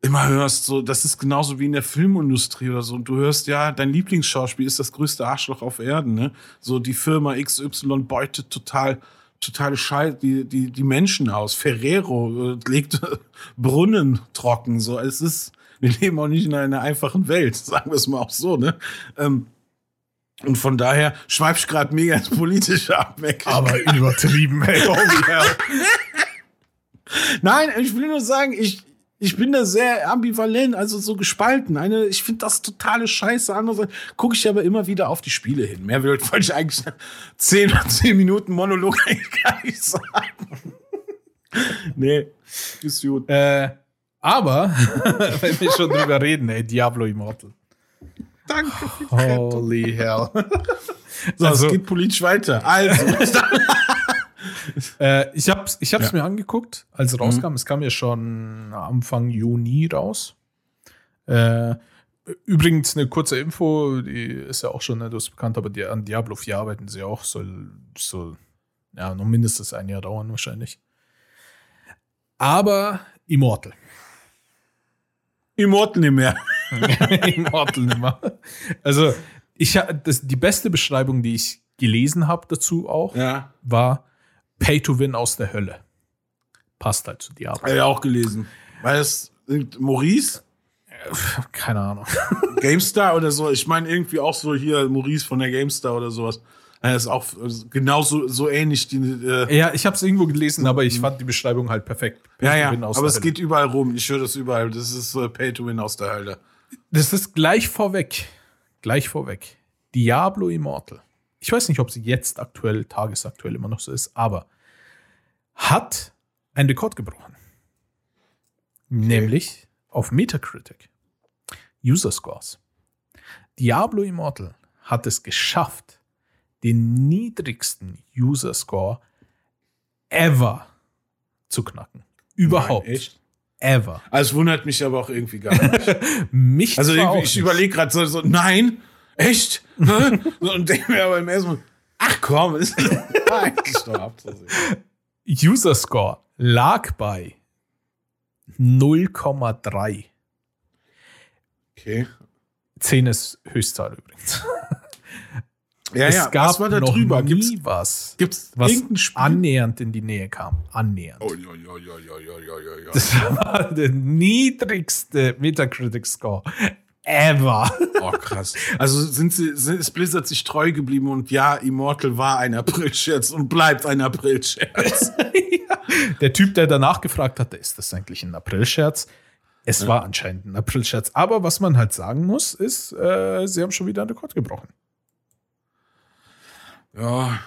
immer hörst, so, das ist genauso wie in der Filmindustrie oder so. Und du hörst, ja, dein Lieblingsschauspiel ist das größte Arschloch auf Erden, ne? So, die Firma XY beutet total, totale Scheiße, die, die, die Menschen aus. Ferrero äh, legt [LAUGHS] Brunnen trocken, so. Es ist, wir leben auch nicht in einer einfachen Welt, [LAUGHS] sagen wir es mal auch so, ne? Ähm, und von daher schweif ich gerade mega ins Politische ab. Aber [LAUGHS] übertrieben, ey. Hell. Nein, ich will nur sagen, ich, ich bin da sehr ambivalent, also so gespalten. Eine, ich finde das totale Scheiße. Andererseits gucke ich aber immer wieder auf die Spiele hin. Mehr wollte ich eigentlich zehn, [LAUGHS] zehn Minuten Monolog [LAUGHS] eigentlich gar nicht sagen. nee, ist gut. Äh, aber, [LAUGHS] wenn wir schon drüber reden, ey, Diablo Immortal. Danke. Holy hell. So, also, es geht politisch weiter. Also. [LAUGHS] äh, ich hab's, ich hab's ja. mir angeguckt, als es rauskam. Mhm. Es kam ja schon Anfang Juni raus. Äh, übrigens eine kurze Info, die ist ja auch schon das bekannt, aber die, an Diablo 4 arbeiten sie auch. Soll, soll ja noch mindestens ein Jahr dauern wahrscheinlich. Aber Immortal. Immortal nicht mehr. [LAUGHS] [LAUGHS] Immortal nicht mehr. Also, ich das, die beste Beschreibung, die ich gelesen habe dazu auch, ja. war Pay to Win aus der Hölle. Passt halt zu Diablo. Habe ich auch gelesen. Weil es Maurice? Keine Ahnung. [LAUGHS] GameStar oder so. Ich meine irgendwie auch so hier Maurice von der GameStar oder sowas. Er ist auch genauso so ähnlich. Die, äh ja, ich habe es irgendwo gelesen, aber ich fand die Beschreibung halt perfekt. Pay ja, ja, aber es Hölle. geht überall rum. Ich höre das überall. Das ist äh, Pay to Win aus der Hölle. Das ist gleich vorweg. Gleich vorweg. Diablo Immortal. Ich weiß nicht, ob sie jetzt aktuell, tagesaktuell immer noch so ist, aber hat einen Rekord gebrochen. Okay. Nämlich auf Metacritic. User Scores. Diablo Immortal hat es geschafft, den niedrigsten User Score ever zu knacken. Überhaupt. Nein, echt? Ever. Also es wundert mich aber auch irgendwie gar nicht. [LAUGHS] mich Also ich, ich überlege gerade so, so, nein, echt? und denke mir aber im ersten Mal, ach komm, ist [LAUGHS] eigentlich doch abzusehen. User Score lag bei 0,3. Okay. 10 ist Höchstzahl übrigens. Ja, es ja, gab was war da noch drüber? Nie gibt's, was, gibt's was annähernd in die Nähe kam. Annähernd. Oh, ja, ja, ja, ja, ja, ja, ja. Das war der niedrigste Metacritic-Score ever. Oh, krass. Also sind sie, sind, ist Blizzard sich treu geblieben und ja, Immortal war ein Aprilscherz und bleibt ein Aprilscherz. [LAUGHS] ja. Der Typ, der danach gefragt hatte, ist das eigentlich ein Aprilscherz? Es ja. war anscheinend ein Aprilscherz. Aber was man halt sagen muss, ist, äh, sie haben schon wieder einen Rekord gebrochen. Ja.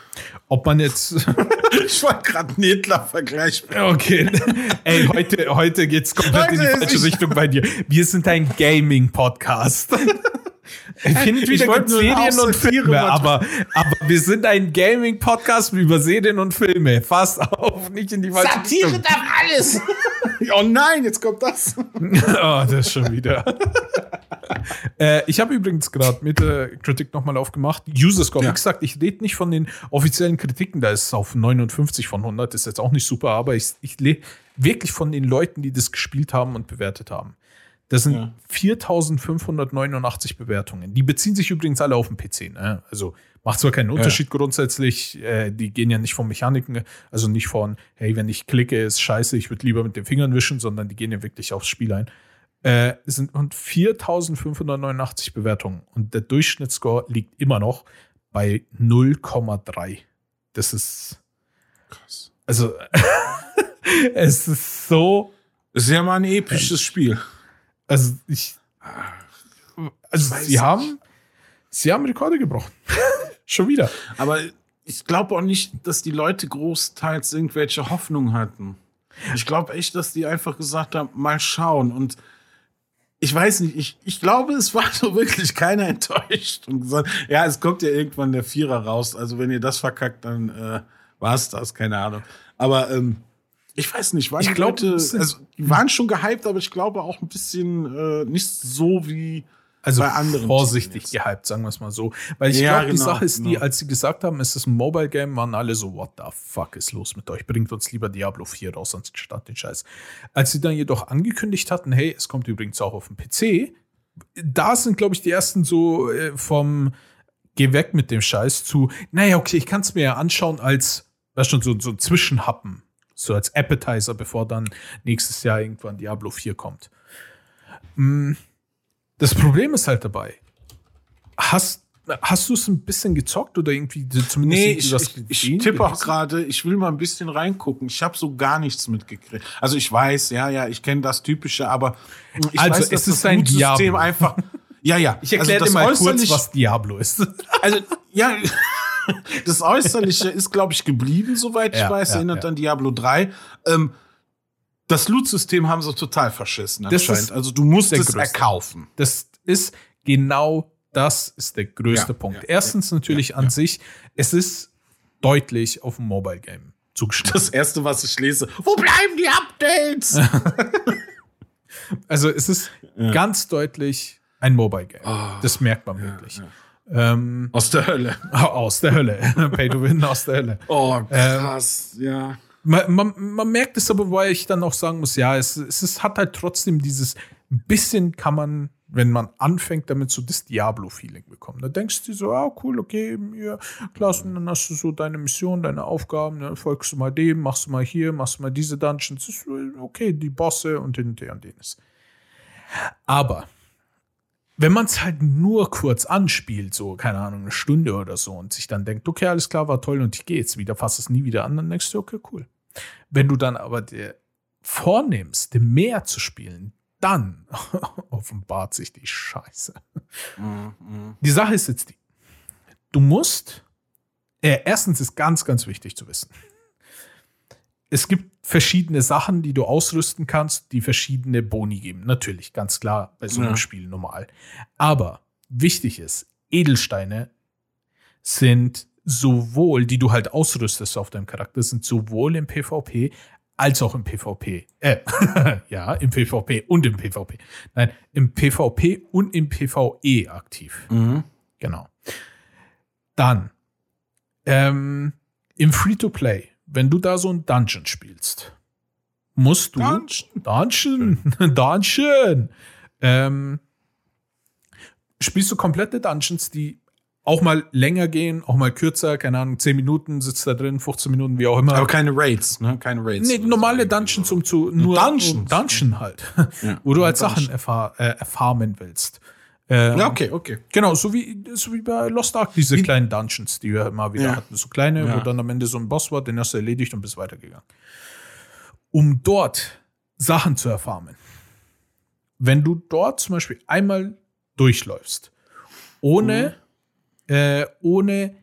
Ob man jetzt. [LAUGHS] ich wollte gerade einen Hitler-Vergleich. Okay. [LAUGHS] Ey, heute, heute geht's komplett heute in die falsche Richtung bei dir. Wir sind ein Gaming-Podcast. [LAUGHS] [LAUGHS] Ich finde wieder Serien und Filme, aber, aber wir sind ein Gaming-Podcast über Serien und Filme. Fast auf, nicht in die falsche Satire Richtung. darf alles. [LAUGHS] oh nein, jetzt kommt das. [LAUGHS] oh, das schon wieder. äh, ich habe übrigens gerade mit der Kritik nochmal aufgemacht. User Score, ja. wie gesagt, ich rede nicht von den offiziellen Kritiken, da ist es auf 59 von 100, ist jetzt auch nicht super, aber ich, ich lese wirklich von den Leuten, die das gespielt haben und bewertet haben. Das sind ja. 4589 Bewertungen. Die beziehen sich übrigens alle auf den PC. Ne? Also macht zwar keinen Unterschied ja. grundsätzlich, äh, die gehen ja nicht von Mechaniken, also nicht von, hey, wenn ich klicke, ist scheiße, ich würde lieber mit den Fingern wischen, sondern die gehen ja wirklich aufs Spiel ein. Äh, es sind und 4589 Bewertungen und der Durchschnittsscore liegt immer noch bei 0,3. Das ist krass. Also, [LAUGHS] es ist so. Es ist ja mal ein episches Spiel. Also ich. Also sie haben. Sie haben Rekorde gebrochen. [LAUGHS] Schon wieder. Aber ich glaube auch nicht, dass die Leute großteils irgendwelche Hoffnung hatten. Ich glaube echt, dass die einfach gesagt haben, mal schauen. Und ich weiß nicht, ich, ich glaube, es war [LAUGHS] so wirklich keiner enttäuscht und gesagt, ja, es kommt ja irgendwann der Vierer raus. Also wenn ihr das verkackt, dann äh, war es das, keine Ahnung. Aber ähm, ich weiß nicht, waren ich die glaub, Leute, also die waren schon gehypt, aber ich glaube auch ein bisschen äh, nicht so wie Also bei anderen vorsichtig gehypt, sagen wir es mal so. Weil ich Ja, glaube, die genau, Sache ist die, genau. als sie gesagt haben, es ist ein Mobile-Game, waren alle so, what the fuck ist los mit euch? Bringt uns lieber Diablo 4 raus, sonst statt den Scheiß. Als sie dann jedoch angekündigt hatten, hey, es kommt übrigens auch auf den PC, da sind, glaube ich, die ersten so äh, vom Geh weg mit dem Scheiß zu, naja, okay, ich kann es mir ja anschauen als, weißt schon, so, so ein Zwischenhappen. So als Appetizer, bevor dann nächstes Jahr irgendwann Diablo 4 kommt. Mm, Das Problem ist halt dabei, hast, hast du es ein bisschen gezockt oder irgendwie zumindest Nee, irgendwie ich, was ich, ich tippe auch gerade, ich will mal ein bisschen reingucken. Ich habe so gar nichts mitgekriegt. Also ich weiß, ja, ja, ich kenne das Typische, aber ich Also, weiß, es ist ein Lootsystem Diablo. einfach. Ja, ja. Ich erkläre also dir das mal kurz, was Diablo ist. Also, ja, [LAUGHS] das Äußerliche ist, glaube ich, geblieben, soweit ich Ja, weiß. ja, Erinnert ja. an Diablo 3. Ähm, das Loot-System haben sie total verschissen Das anscheinend. ist Also du musst es erkaufen. Das ist genau das ist der größte Ja, Punkt. ja, Erstens natürlich ja, an ja. sich, es ist deutlich auf ein Mobile Game zugeschnitten. Das erste, was ich lese, wo bleiben die Updates? [LAUGHS] Also es ist ganz deutlich ein Mobile Game. das merkt man wirklich. Ähm, Aus der Hölle. [LAUGHS] aus der Hölle. Pay to win aus der Hölle. Oh, Ähm, krass, ja. Man, man, man merkt es aber, weil ich dann auch sagen muss, ja, es, es ist, hat halt trotzdem dieses ein bisschen kann man, wenn man anfängt, damit so das Diablo-Feeling bekommen. Da denkst du so, ah, cool, okay, ja, klasse, und dann hast du so deine Mission, deine Aufgaben, dann folgst du mal dem, machst du mal hier, machst du mal diese Dungeons, ist okay, die Bosse und hin und her und jenes. Aber wenn man es halt nur kurz anspielt, so, keine Ahnung, eine Stunde oder so, und sich dann denkt, okay, alles klar, war toll und ich gehe jetzt wieder, fass es nie wieder an, dann denkst du, okay, cool. Wenn du dann aber dir vornimmst, mehr zu spielen, dann [LAUGHS] offenbart sich die Scheiße. Die Sache ist jetzt die, du musst, äh, erstens ist ganz, ganz wichtig zu wissen, es gibt verschiedene Sachen, die du ausrüsten kannst, die verschiedene Boni geben. Natürlich, ganz klar, bei so einem Ja. Spiel normal. Aber wichtig ist, Edelsteine sind sowohl, die du halt ausrüstest auf deinem Charakter, sind sowohl im PvP als auch im PvP. Äh, [LAUGHS] ja, im PvP und im PvP. Nein, im PvP und im PvE aktiv. Mhm. Genau. Dann, ähm, im Free-to-Play, wenn du da so ein Dungeon spielst, musst du. Dungeon. Dungeon. [LAUGHS] Dungeon. Ähm, spielst du komplette Dungeons, die auch mal länger gehen, auch mal kürzer, keine Ahnung, 10 Minuten sitzt da drin, 15 Minuten, wie auch immer. Aber keine Raids, ne? Keine Raids. Nee, normale Dungeons, um zu nur Dungeons. Dungeon halt, [LAUGHS] Ja. wo du halt Dungeon. Sachen erfahr, äh, erfarmen willst. Ähm, Ja, okay, okay. Genau, so wie, so wie bei Lost Ark, diese kleinen Dungeons, die wir immer wieder Ja. hatten. So kleine, Ja. wo dann am Ende so ein Boss war, den hast du erledigt und bist weitergegangen. Um dort Sachen zu erfarmen. Wenn du dort zum Beispiel einmal durchläufst, ohne, äh, ohne,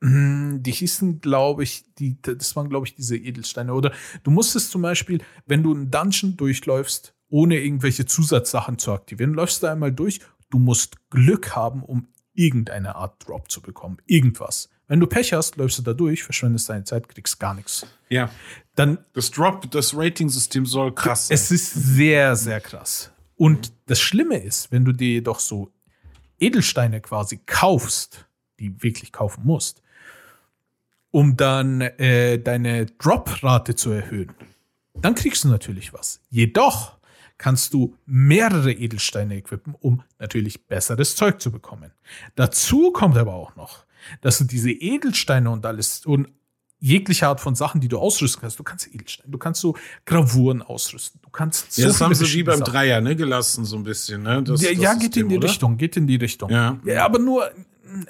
mh, die hießen, glaube ich, die, das waren, glaube ich, diese Edelsteine. Oder du musstest zum Beispiel, wenn du einen Dungeon durchläufst, ohne irgendwelche Zusatzsachen zu aktivieren, läufst du einmal durch, du musst Glück haben, um irgendeine Art Drop zu bekommen. Irgendwas. Wenn du Pech hast, läufst du da durch, verschwendest deine Zeit, kriegst gar nichts. Ja. Dann Das Drop, das Rating-System soll krass sein. es ist sehr, sehr krass. Und das Schlimme ist, wenn du dir jedoch so Edelsteine quasi kaufst, die wirklich kaufen musst, um dann äh, deine Drop-Rate zu erhöhen, dann kriegst du natürlich was. Jedoch kannst du mehrere Edelsteine equippen, um natürlich besseres Zeug zu bekommen. Dazu kommt aber auch noch, dass du diese Edelsteine und alles und jegliche Art von Sachen, die du ausrüsten kannst, du kannst Edelsteine, du kannst so Gravuren ausrüsten, du kannst so ja, das haben sie wie beim Sachen. Dreier, ne, gelassen, so ein bisschen, ne? Das, Ja, das ja geht System, in die oder? Richtung, geht in die Richtung. Ja. aber nur,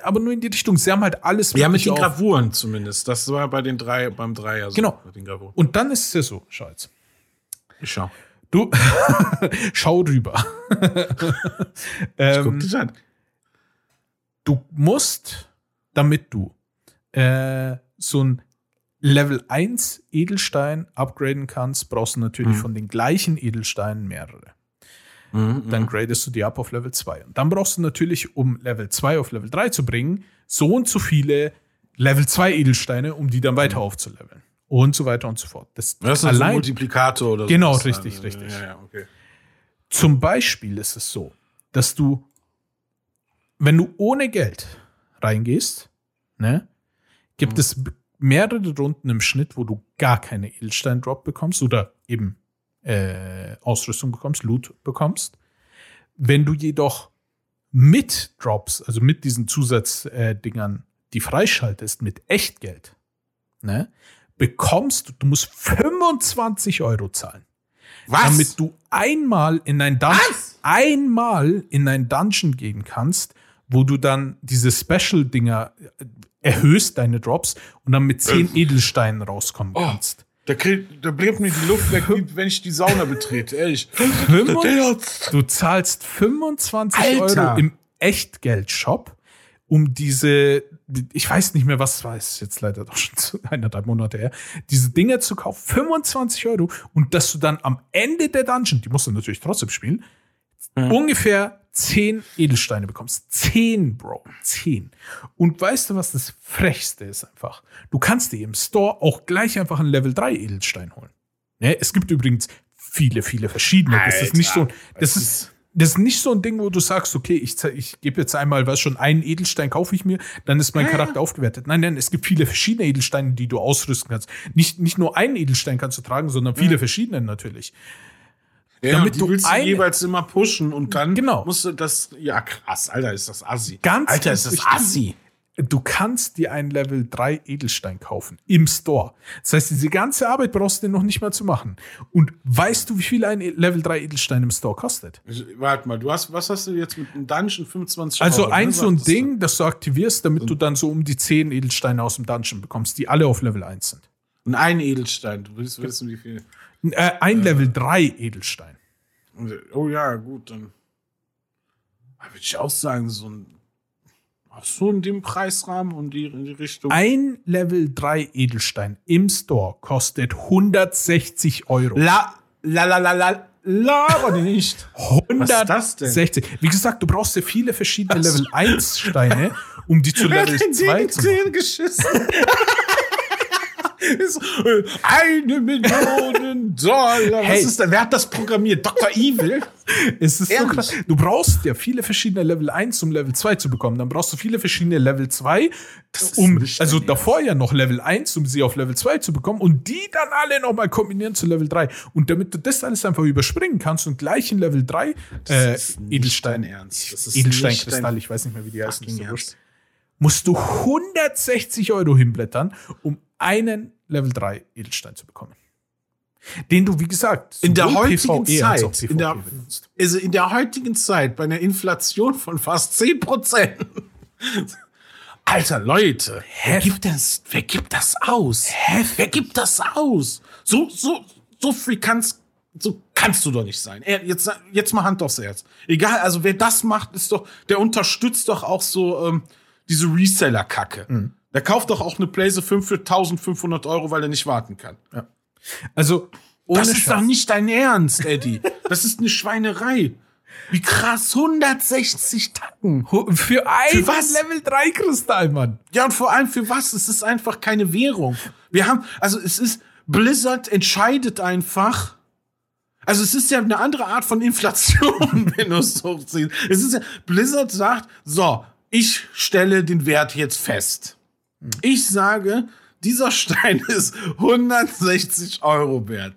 aber nur in die Richtung. Sie haben halt alles Ja, mit den auf- Gravuren zumindest. Das war bei den drei, beim Dreier so. Genau. Mit den Gravuren. Und dann ist es ja so, jetzt. Ich schau. Du, [LAUGHS] schau rüber. [LAUGHS] Ich ähm, guck dich an. du musst, damit du äh, so ein Level 1 Edelstein upgraden kannst, brauchst du natürlich Mhm. von den gleichen Edelsteinen mehrere. Dann gradest du die ab auf Level 2. Und dann brauchst du natürlich, um Level 2 auf Level 3 zu bringen, so und so viele Level 2 Edelsteine, um die dann weiter aufzuleveln. Und so weiter und so fort. Das, Das ist also ein allein, Multiplikator oder so. Genau, richtig, richtig. Ja, ja, okay. Zum Beispiel ist es so, dass du, wenn du ohne Geld reingehst, ne, gibt Mhm. es mehrere Runden im Schnitt, wo du gar keine Edelstein-Drop bekommst oder eben äh, Ausrüstung bekommst, Loot bekommst. Wenn du jedoch mit Drops, also mit diesen Zusatzdingern, äh, die freischaltest mit Echtgeld, ne, bekommst du, musst 25 Euro zahlen Was? damit du einmal in ein Dungeon, einmal in ein Dungeon gehen kannst, wo du dann diese Special-Dinger äh, erhöhst, deine Drops, und dann mit 10 Edelsteinen rauskommen Oh. kannst. da, krieg, da bleibt mir die Luft weg, wenn ich die Sauna betrete, ehrlich. Du zahlst 25 Alter. Euro im Echtgeld-Shop, um diese, ich weiß nicht mehr, was es war, ist jetzt leider doch schon zu eineinhalb Monate her, diese Dinger zu kaufen, 25 Euro, und dass du dann am Ende der Dungeon, die musst du natürlich trotzdem spielen, ungefähr 10 Edelsteine bekommst. 10, Bro. 10. Und weißt du, was das Frechste ist einfach? Du kannst dir im Store auch gleich einfach einen Level 3 Edelstein holen. Ne? Es gibt übrigens viele, viele verschiedene. das ist nicht so, Alter, das ist, das ist nicht so ein Ding, wo du sagst, okay, ich, ich gebe jetzt einmal, was schon, einen Edelstein kaufe ich mir, dann ist mein Charakter aufgewertet. Nein, nein, es gibt viele verschiedene Edelsteine, die du ausrüsten kannst. Nicht, nicht nur einen Edelstein kannst du tragen, sondern viele verschiedene natürlich. Ja, Damit die du willst du eine- jeweils immer pushen und dann Genau. musst du das. Ja, krass, Alter, ist das assi. Ganz, Alter, ist das assi. Du kannst dir einen Level 3 Edelstein kaufen im Store. Das heißt, diese ganze Arbeit brauchst du dir noch nicht mal zu machen. Und weißt du, wie viel ein E- Level 3 Edelstein im Store kostet? Warte mal, du hast, was hast du jetzt mit einem Dungeon 25 Also Euro? ein ne, so ein sagtest du? Ding, das du aktivierst, damit du dann so um die 10 Edelsteine aus dem Dungeon bekommst, die alle auf Level 1 sind. Und ein Edelstein. Du willst wissen, wie viel. Äh, ein Level 3 Edelstein. Oh ja, gut, dann. Würde ich auch sagen, so ein. Auch so in dem Preisrahmen und die, in die Richtung. Ein Level 3 Edelstein im Store kostet 160 Euro. La, la, la, la, la, laber nicht. [LAUGHS] Was ist das denn? 160. Wie gesagt, du brauchst ja viele verschiedene Level 1 Steine, um die zu Level denn 2 die zu machen. Geschissen? [LAUGHS] Äh, Eine Million [LAUGHS] Dollar. Hey. Was ist denn? Wer hat das programmiert? Dr. Evil? Es ist so krass. Du brauchst ja viele verschiedene Level 1, um Level 2 zu bekommen. Dann brauchst du viele verschiedene Level 2, ist um, also davor ja noch Level 1, um sie auf Level 2 zu bekommen und die dann alle nochmal kombinieren zu Level 3. Und damit du das alles einfach überspringen kannst und gleich in Level 3 äh, Edelstein, Ernst. Edelsteinkristall, ich weiß nicht mehr, wie die heißen, musst du 160 Euro hinblättern, um einen Level 3 Edelstein zu bekommen. Den du, wie gesagt, In der heutigen PvE als auch Zeit, in der, also in der heutigen Zeit, bei einer Inflation von fast 10 Prozent. [LAUGHS] Alter, Leute, wer gibt, das, wer gibt das aus? Wer gibt das aus? So, so, so viel kannst, so kannst du doch nicht sein. Jetzt, jetzt mal Hand aufs Herz. Egal, also wer das macht, ist doch, der unterstützt doch auch so ähm, diese Reseller-Kacke. Mhm. Der kauft doch auch eine PlayStation 5 für 1500 Euro, weil er nicht warten kann. Also, ohne Das ist Scheiß. doch nicht dein Ernst, Eddie. Das ist eine Schweinerei. Wie krass, 160 Tacken. Für ein Für was? Level 3 Kristall, Mann. Ja, und vor allem für was? Es ist einfach keine Währung. Wir haben, also es ist, Blizzard entscheidet einfach. Also es ist ja eine andere Art von Inflation, [LAUGHS] wenn du es so siehst. Es ist ja, Blizzard sagt, so, ich stelle den Wert jetzt fest. Ich sage, dieser Stein [LAUGHS] ist 160 Euro wert.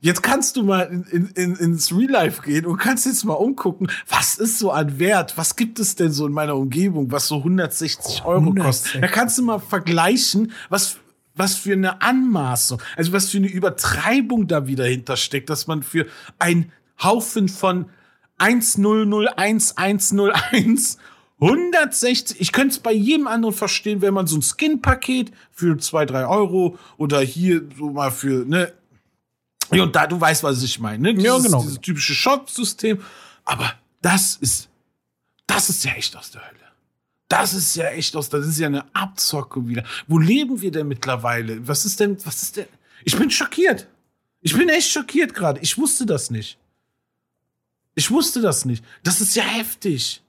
Jetzt kannst du mal in, in, in, ins Real Life gehen und kannst jetzt mal umgucken, was ist so an Wert? Was gibt es denn so in meiner Umgebung, was so 160 Euro kostet? 160. Da kannst du mal vergleichen, was, was für eine Anmaßung, also was für eine Übertreibung da wieder hintersteckt, dass man für ein Haufen von 1001101 160, ich könnte es bei jedem anderen verstehen, wenn man so ein Skin-Paket für 2, 3 Euro oder hier so mal für, ne, ja, und da, du weißt, was ich meine, ne? Dieses, Ja, genau. Dieses typische Shop-System. Aber das ist, das ist ja echt aus der Hölle. Das ist ja echt aus, das ist ja eine Abzocke wieder. Wo leben wir denn mittlerweile? Was ist denn, was ist denn? Ich bin schockiert. Ich bin echt schockiert gerade. Ich wusste das nicht. Ich wusste das nicht. Das ist ja heftig.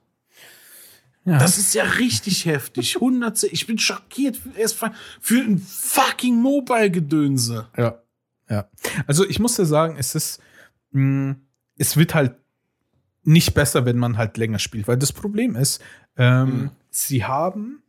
Ja. Das ist ja richtig heftig. Hunderte, ich bin schockiert für, erst für, für ein fucking Mobile-Gedönse. Ja. Ja. Also ich muss dir sagen, es ist, mh, es wird halt nicht besser, wenn man halt länger spielt, weil das Problem ist, ähm, Mhm. sie haben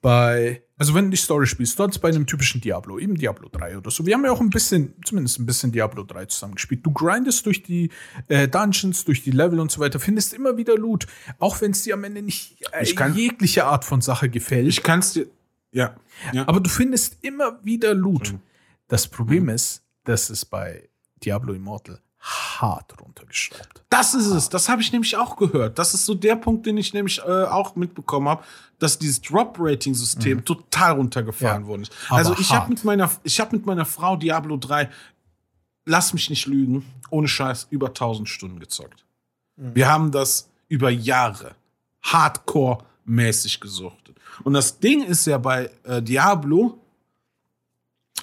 bei, also wenn du die Story spielst, dort bei einem typischen Diablo, eben Diablo 3 oder so. Wir haben ja auch ein bisschen, zumindest ein bisschen Diablo 3 zusammen gespielt. Du grindest durch die äh, Dungeons, durch die Level und so weiter, findest immer wieder Loot, auch wenn es dir am Ende nicht äh, Ich kann- jegliche Art von Sache gefällt. Ich kann's dir. Ja. ja. Aber du findest immer wieder Loot. Mhm. Das Problem ist, dass es bei Diablo Immortal hart runtergeschraubt. Das ist es. Das habe ich nämlich auch gehört. Das ist so der Punkt, den ich nämlich äh, auch mitbekommen habe, dass dieses Drop-Rating-System total runtergefahren Ja. worden ist. Also ich habe mit meiner, ich habe mit meiner Frau Diablo 3, lass mich nicht lügen, ohne Scheiß über 1000 Stunden gezockt. Wir haben das über Jahre Hardcore-mäßig gesuchtet. Und das Ding ist ja bei äh, Diablo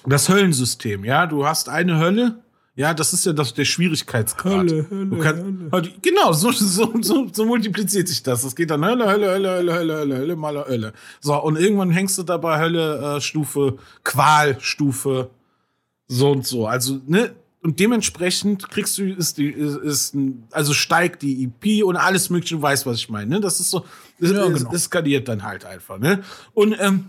das Höllensystem. Ja, du hast eine Hölle. Ja, das ist ja das, der Schwierigkeitsgrad. Hölle, Hölle, kannst, Hölle. Genau, so, so, so, so multipliziert sich das. Es geht dann Hölle, Hölle, Hölle, Hölle, Hölle, Hölle, Hölle, mal Hölle. So, und irgendwann hängst du dabei Hölle, äh, Stufe, Qual, Stufe, so und so. Also, ne, und dementsprechend kriegst du, ist die, ist, ist also steigt die EP und alles mögliche, du weißt, was ich meine, ne? Das ist so, das, Ja, genau. das skaliert dann halt einfach, ne? Und, ähm,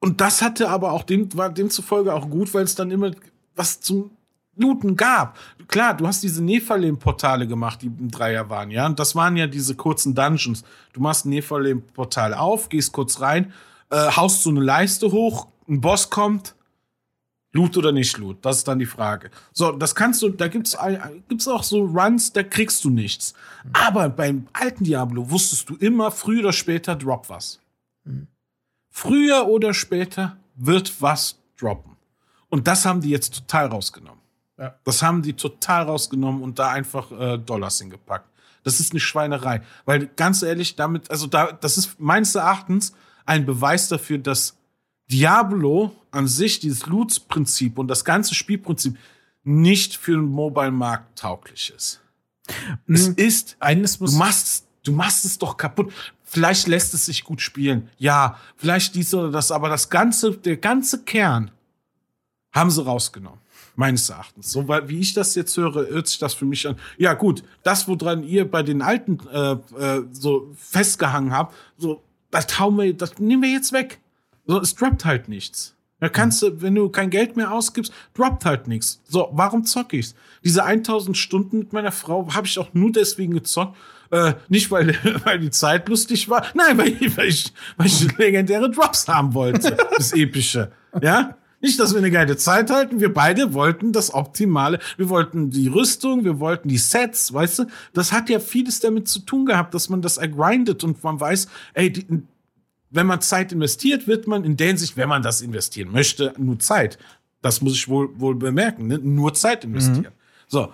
und das hatte aber auch dem, war demzufolge auch gut, weil es dann immer was zum Looten gab. Klar, du hast diese Nephalem-Portale gemacht, die im Dreier waren, ja. Und das waren ja diese kurzen Dungeons. Du machst ein Nephalem-Portal auf, gehst kurz rein, äh, haust so eine Leiste hoch, ein Boss kommt, Loot oder nicht Loot? Das ist dann die Frage. So, das kannst du, da gibt's, gibt's auch so Runs, da kriegst du nichts. Aber beim alten Diablo wusstest du immer, früher oder später drop was. Früher oder später wird was droppen. Und das haben die jetzt total rausgenommen. Ja. Das haben die total rausgenommen und da einfach äh, Dollars hingepackt. Das ist eine Schweinerei. Weil ganz ehrlich, damit, also da, das ist meines Erachtens ein Beweis dafür, dass Diablo an sich, dieses Loot-Prinzip und das ganze Spielprinzip nicht für den Mobile-Markt tauglich ist. Es Mhm. ist Eines muss Du machst, du machst es doch kaputt. Vielleicht lässt es sich gut spielen. Ja, vielleicht dies oder das, aber das ganze, der ganze Kern haben sie rausgenommen. Meines Erachtens. So, weil, wie ich das jetzt höre, hört sich das für mich an. Ja, gut, das, woran ihr bei den alten äh, äh, so festgehangen habt, so, das hauen wir, das nehmen wir jetzt weg. So, es droppt halt nichts. Da kannst du, wenn du kein Geld mehr ausgibst, droppt halt nichts. So, warum zock ich's? Diese 1000 Stunden mit meiner Frau habe ich auch nur deswegen gezockt. Äh, nicht, weil, [LAUGHS] weil die Zeit lustig war. Nein, weil, weil, ich, weil ich legendäre Drops haben wollte. Das Epische. Ja? Nicht, dass wir eine geile Zeit halten. Wir beide wollten das Optimale. Wir wollten die Rüstung, wir wollten die Sets, weißt du? Das hat ja vieles damit zu tun gehabt, dass man das ergrindet und man weiß, ey, die, wenn man Zeit investiert, wird man in der Hinsicht, wenn man das investieren möchte, nur Zeit. Das muss ich wohl, wohl bemerken, ne? nur Zeit investieren. So.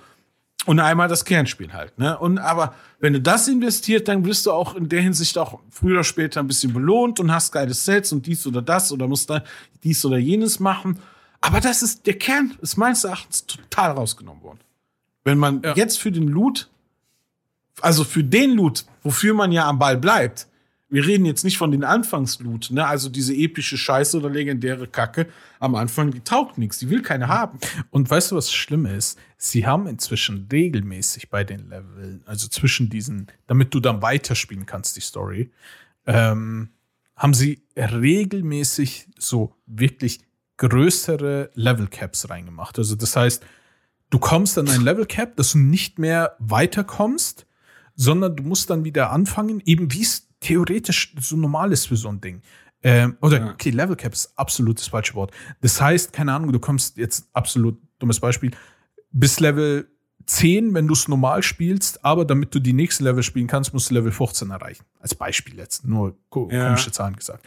Und einmal das Kernspiel halt, ne? Und aber wenn du das investiert, dann wirst du auch in der Hinsicht auch früher oder später ein bisschen belohnt und hast geile Sets und dies oder das oder musst da dies oder jenes machen. Aber das ist, der Kern ist meines Erachtens total rausgenommen worden. Wenn man Ja. jetzt für den Loot, also für den Loot, wofür man ja am Ball bleibt, wir reden jetzt nicht von den Anfangsloot, ne? Also diese epische Scheiße oder legendäre Kacke am Anfang, die taugt nichts, die will keine haben. Und weißt du, was schlimm ist? Sie haben inzwischen regelmäßig bei den Leveln, also zwischen diesen, damit du dann weiterspielen kannst, die Story, ähm, haben sie regelmäßig so wirklich größere Level Caps reingemacht. Also das heißt, du kommst an ein Level Cap, dass du nicht mehr weiterkommst, sondern du musst dann wieder anfangen, eben wie es theoretisch so normal ist für so ein Ding. Ähm, oder, Ja. okay, Level Cap ist absolut das falsche Wort. Das heißt, keine Ahnung, du kommst jetzt absolut, dummes Beispiel, bis Level 10, wenn du es normal spielst, aber damit du die nächste Level spielen kannst, musst du Level 15 erreichen. Als Beispiel jetzt, nur ko Ja. komische Zahlen gesagt.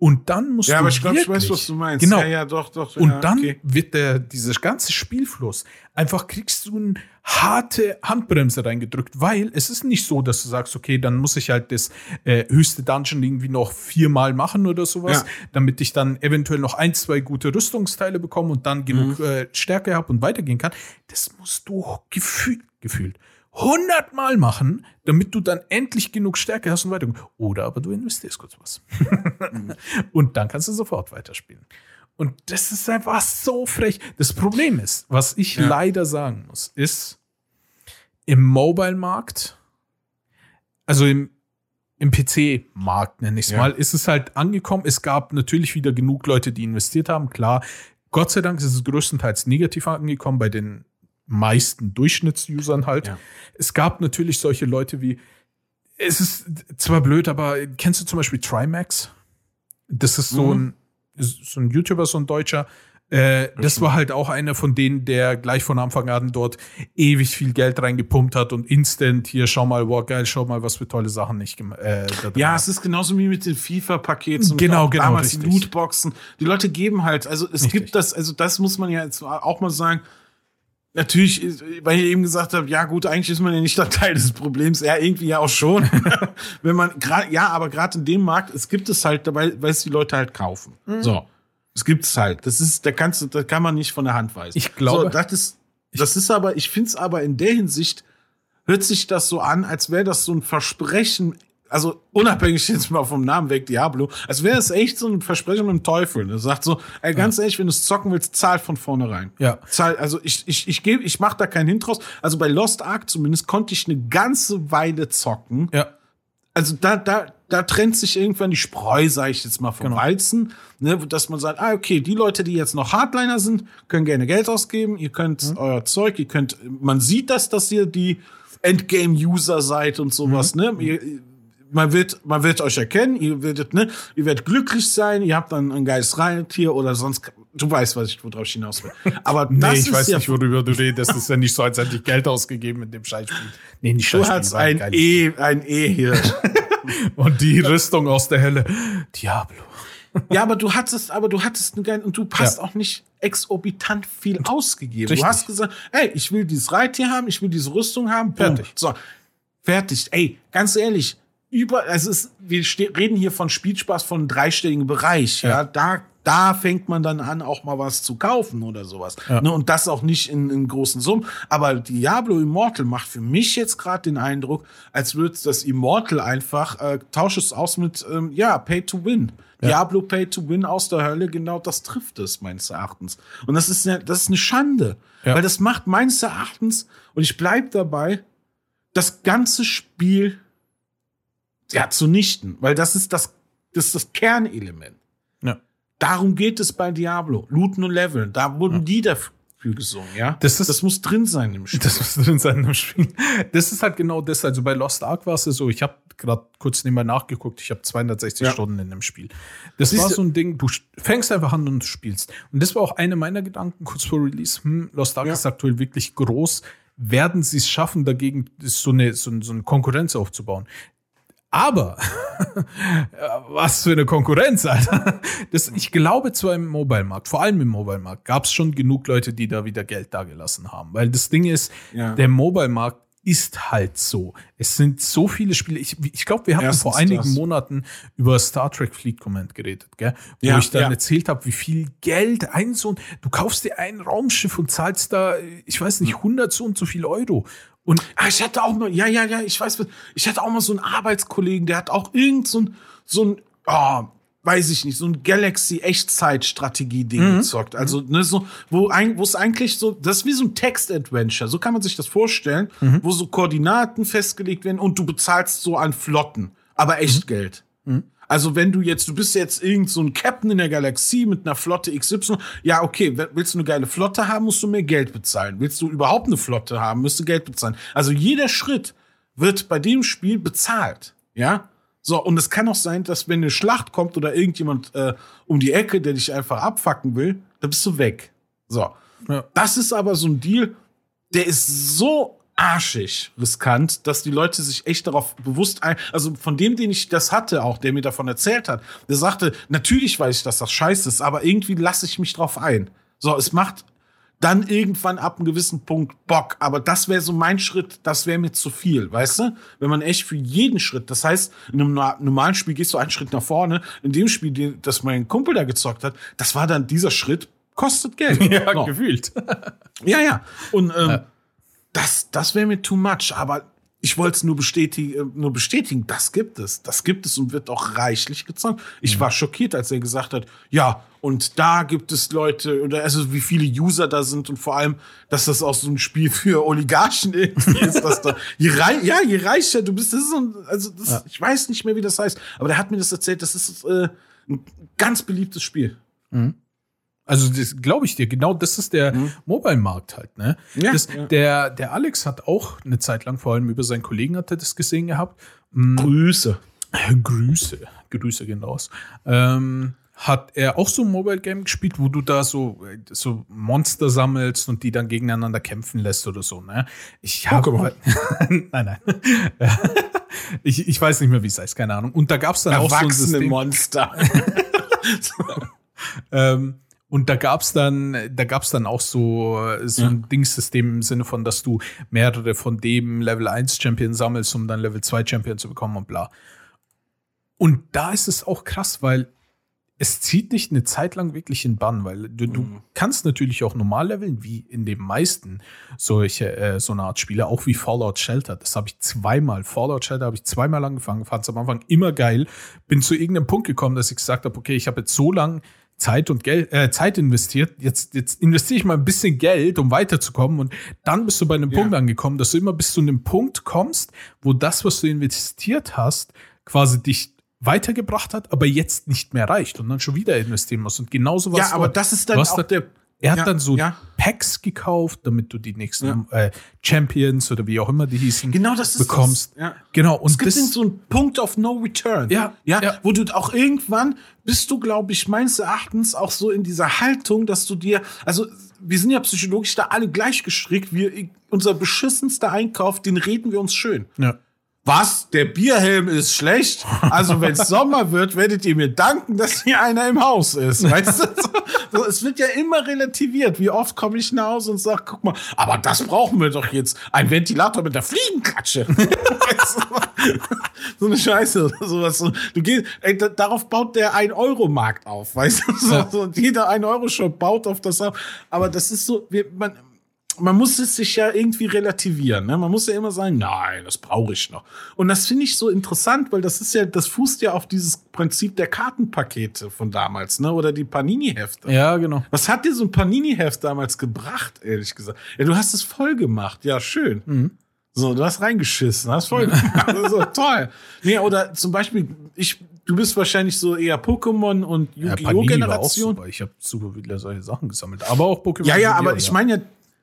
Und dann musst Ja, du aber ich glaube, ich weiß, was du meinst. Genau. Ja, ja, doch, doch. und ja, dann okay. wird der, dieser ganze Spielfluss, einfach kriegst du eine harte Handbremse reingedrückt, weil es ist nicht so, dass du sagst, okay, dann muss ich halt das äh, höchste Dungeon irgendwie noch viermal machen oder sowas, Ja. damit ich dann eventuell noch ein, zwei gute Rüstungsteile bekomme und dann genug Mhm. äh, Stärke habe und weitergehen kann. Das musst du gefühlt, gefühlt hundertmal machen, damit du dann endlich genug Stärke hast und weiter. Oder aber du investierst kurz was. [LAUGHS] und dann kannst du sofort weiterspielen. Und das ist einfach so frech. Das Problem ist, was ich Ja. leider sagen muss, ist, im Mobile-Markt, also im, im PC-Markt, nenne ich es Ja. mal, ist es halt angekommen. Es gab natürlich wieder genug Leute, die investiert haben. Klar, Gott sei Dank ist es größtenteils negativ angekommen bei den meisten Durchschnittsusern halt. Ja. Es gab natürlich solche Leute wie, es ist zwar blöd, aber kennst du zum Beispiel Trimax? Das ist so, Mhm. ein, so ein YouTuber, so ein Deutscher. Äh, das war halt auch einer von denen, der gleich von Anfang an dort ewig viel Geld reingepumpt hat und instant hier, schau mal, wow, geil, schau mal, was für tolle Sachen ich gemacht äh, Ja, es ist genauso wie mit den FIFA-Paketen. Genau, genau, Damals die richtig. Lootboxen. Die Leute geben halt, also es Richtig. gibt das, also das muss man ja jetzt auch mal sagen. Natürlich, ist- weil ich eben gesagt habe, ja gut, eigentlich ist man ja nicht der Teil des Problems, ja irgendwie ja auch schon. [LAUGHS] Wenn man gerade, ja, aber gerade in dem Markt, es gibt es halt dabei, weil es die Leute halt kaufen. Mhm. So, es gibt es halt. Das ist, da kannst du, da kann man nicht von der Hand weisen. Ich glaube- so, das ist, das ist aber, ich finde es aber in der Hinsicht hört sich das so an, als wäre das so ein Versprechen, also unabhängig jetzt mal vom Namen weg, Diablo, als wäre es echt so ein Versprechen mit dem Teufel. Das sagt so, ey, ganz ehrlich, wenn du es zocken willst, zahl von vornherein. Ja. Zahl, also ich, ich, ich gebe, ich mach da keinen Hint draus. Also bei Lost Ark zumindest konnte ich eine ganze Weile zocken. Ja. Also da, da, da trennt sich irgendwann die Spreu, sage ich jetzt mal, vom Genau. Weizen. Ne, dass man sagt, ah, okay, die Leute, die jetzt noch Hardliner sind, können gerne Geld ausgeben. Ihr könnt euer Zeug, ihr könnt, man sieht das, dass ihr die Endgame-User seid und sowas, ne? Ihr, man wird, man wird euch erkennen, ihr werdet, ne, ihr werdet glücklich sein, ihr habt dann ein geiles Reittier oder sonst, du weißt, was ich, worauf ich hinaus will. Aber [LAUGHS] Nee, das ich ist weiß ja, nicht, worüber du redest. Das ist ja nicht so, als hätte ich Geld ausgegeben in dem Scheißspiel. Nee, nicht du Scheißspiel. hast war ein E, ein E hier. [LAUGHS] Und die Rüstung aus der Hölle. Diablo. Ja, aber du hattest, aber du hattest einen geilen, und du hast Ja. auch nicht exorbitant viel ausgegeben. Richtig. Du hast gesagt, ey, ich will dieses Reittier haben, ich will diese Rüstung haben, boom. Fertig. So, fertig. Ey, ganz ehrlich, über, also es ist, wir reden hier von Spielspaß von einem dreistelligen Bereich, ja. Ja. da, da fängt man dann an, auch mal was zu kaufen oder sowas. Ja. Ne, und das auch nicht in, in großen Summen. Aber Diablo Immortal macht für mich jetzt gerade den Eindruck, als würde das Immortal einfach, äh, tausche es aus mit, ähm, ja, Pay to Win. Diablo Pay to Win aus der Hölle, genau das trifft es, meines Erachtens. Und das ist eine, das ist eine Schande. Ja. Weil das macht meines Erachtens, und ich bleib dabei, das ganze Spiel ja, zunichten. Weil das ist das, das ist das Kernelement. Ja. Darum geht es bei Diablo. Looten und Leveln. Da wurden die dafür gesungen, ja. Das ist- das muss drin sein im Spiel. Das muss drin sein im Spiel. Das ist halt genau das. Also bei Lost Ark war es ja so, ich habe gerade kurz nebenbei nachgeguckt, ich habe 260 Ja. Stunden in dem Spiel. Das Siehst war so ein Ding, du fängst einfach an und spielst. Und das war auch einer meiner Gedanken kurz vor Release. Hm, Lost Ark Ja. ist aktuell wirklich groß. Werden sie es schaffen, dagegen so eine, so, eine- so eine Konkurrenz aufzubauen? Aber [LAUGHS] was für eine Konkurrenz, Alter. Das, ich glaube zwar im Mobile-Markt, vor allem im Mobile-Markt, gab es schon genug Leute, die da wieder Geld dagelassen haben. Weil das Ding ist, Ja. der Mobile-Markt ist halt so. Es sind so viele Spiele. Ich, ich glaube, wir hatten Erstens vor einigen das. Monaten über Star Trek Fleet Command geredet, gell? Wo Ja, ich dann ja. erzählt habe, wie viel Geld ein so ein, du kaufst dir ein Raumschiff und zahlst da, ich weiß nicht, 100 so und so viel Euro. Und Ah, ich hatte auch mal, ja, ja, ja, ich weiß, ich hatte auch mal so einen Arbeitskollegen, der hat auch irgend so ein, so ein, oh, weiß ich nicht, so ein Galaxy-Echtzeit-Strategie-Ding gezockt. Also, ne, so, wo, ein, wo es eigentlich so, das ist wie so ein Text-Adventure, so kann man sich das vorstellen, wo so Koordinaten festgelegt werden und du bezahlst so an Flotten, aber Echtgeld. Also wenn du jetzt, du bist jetzt irgend so ein Captain in der Galaxie mit einer Flotte XY, ja okay, willst du eine geile Flotte haben, musst du mehr Geld bezahlen. Willst du überhaupt eine Flotte haben, musst du Geld bezahlen. Also jeder Schritt wird bei dem Spiel bezahlt, ja. So, und es kann auch sein, dass wenn eine Schlacht kommt oder irgendjemand äh, um die Ecke, der dich einfach abfacken will, dann bist du weg. So. Ja. Das ist aber so ein Deal, der ist so arschig riskant, dass die Leute sich echt darauf bewusst ein, also von dem, den ich das hatte, auch der mir davon erzählt hat, der sagte, natürlich weiß ich, dass das scheiße ist, aber irgendwie lasse ich mich drauf ein. So, es macht dann irgendwann ab einem gewissen Punkt Bock, aber das wäre so mein Schritt, das wäre mir zu viel, weißt du? Wenn man echt für jeden Schritt, das heißt, in einem no- normalen Spiel gehst du einen Schritt nach vorne, in dem Spiel, das mein Kumpel da gezockt hat, das war dann dieser Schritt, kostet Geld. [LAUGHS] ja, So. gefühlt. Ja, ja. Und ähm, das, das wäre mir too much. Aber ich wollte es nur bestätigen, nur bestätigen, das gibt es. Das gibt es und wird auch reichlich gezockt. Ich mhm. war schockiert, als er gesagt hat, ja, und da gibt es Leute, oder also wie viele User da sind und vor allem, dass das auch so ein Spiel für Oligarchen irgendwie ist, dass da, je reich, ja, je reicher du bist, das ist so ein, also das, ja. ich weiß nicht mehr, wie das heißt, aber der hat mir das erzählt, das ist äh, ein ganz beliebtes Spiel. Mhm. Also das glaube ich dir, genau das ist der mhm. Mobile-Markt halt, ne? Ja, das, ja. Der, der Alex hat auch eine Zeit lang, vor allem über seinen Kollegen hat er das gesehen gehabt. Mhm. Grüße. Grüße. Grüße gehen raus. Ähm, hat er auch so ein Mobile Game gespielt, wo du da so, so Monster sammelst und die dann gegeneinander kämpfen lässt oder so, ne? Ich habe. [LAUGHS] nein, nein. [LAUGHS] ich, ich weiß nicht mehr, wie es heißt, keine Ahnung. Und da gab es dann Erwachsene auch so ein System. Monster. [LAUGHS] ähm, und da gab's dann, da gab's dann auch so, so ein ja. Dingssystem im Sinne von, dass du mehrere von dem Level 1 Champion sammelst, um dann Level 2 Champion zu bekommen und bla. Und da ist es auch krass, weil es zieht nicht eine Zeit lang wirklich in Bann, weil du, mhm. du kannst natürlich auch normal leveln, wie in den meisten solche, äh, so eine Art Spiele, auch wie Fallout Shelter. Das habe ich zweimal, Fallout Shelter habe ich zweimal angefangen, fand es am Anfang immer geil, bin zu irgendeinem Punkt gekommen, dass ich gesagt habe, okay, ich habe jetzt so lang Zeit und Geld, äh, Zeit investiert. Jetzt, jetzt investiere ich mal ein bisschen Geld, um weiterzukommen. Und dann bist du bei einem ja. Punkt angekommen, dass du immer bis zu einem Punkt kommst, wo das, was du investiert hast, quasi dich weitergebracht hat, aber jetzt nicht mehr reicht und dann schon wieder investieren musst. Und genauso was. Ja, aber das ist dann auch der er hat ja, dann so ja. Packs gekauft, damit du die nächsten ja. äh, Champions oder wie auch immer die hießen genau, das ist bekommst. Das. Genau. Und es gibt das, so einen Punkt of No Return. Ja, ja, ja. Wo du auch irgendwann bist du, glaube ich, meines Erachtens auch so in dieser Haltung, dass du dir, also wir sind ja psychologisch da alle gleich gestrickt. Wir, unser beschissenster Einkauf, den reden wir uns schön. Ja. Was? Der Bierhelm ist schlecht? Also, wenn es Sommer wird, werdet ihr mir danken, dass hier einer im Haus ist. Weißt du? So, es wird ja immer relativiert. Wie oft komme ich nach Hause und sage, guck mal, aber das brauchen wir doch jetzt. Ein Ventilator mit der Fliegenklatsche. [LAUGHS] so eine Scheiße sowas. Du gehst, ey, darauf baut der 1-Euro-Markt auf, weißt du? So, so, und jeder 1-Euro-Shop baut auf das auf. Aber das ist so, wir, man, man muss es sich ja irgendwie relativieren. Ne? Man muss ja immer sagen, nein, das brauche ich noch. Und das finde ich so interessant, weil das ist ja, das fußt ja auf dieses Prinzip der Kartenpakete von damals, ne? Oder die Panini-Hefte. Ja, genau. Was hat dir so ein Panini-Heft damals gebracht, ehrlich gesagt? Ja, du hast es voll gemacht. Ja, schön. Mhm. So, du hast reingeschissen, hast voll gemacht. [LAUGHS] so, toll. Nee, oder zum Beispiel, ich, du bist wahrscheinlich so eher Pokémon und Yu-Gi-Oh! Generation. Ja, ich habe super viele solche Sachen gesammelt. Aber auch Pokémon. Ja, ja, aber ich meine ja,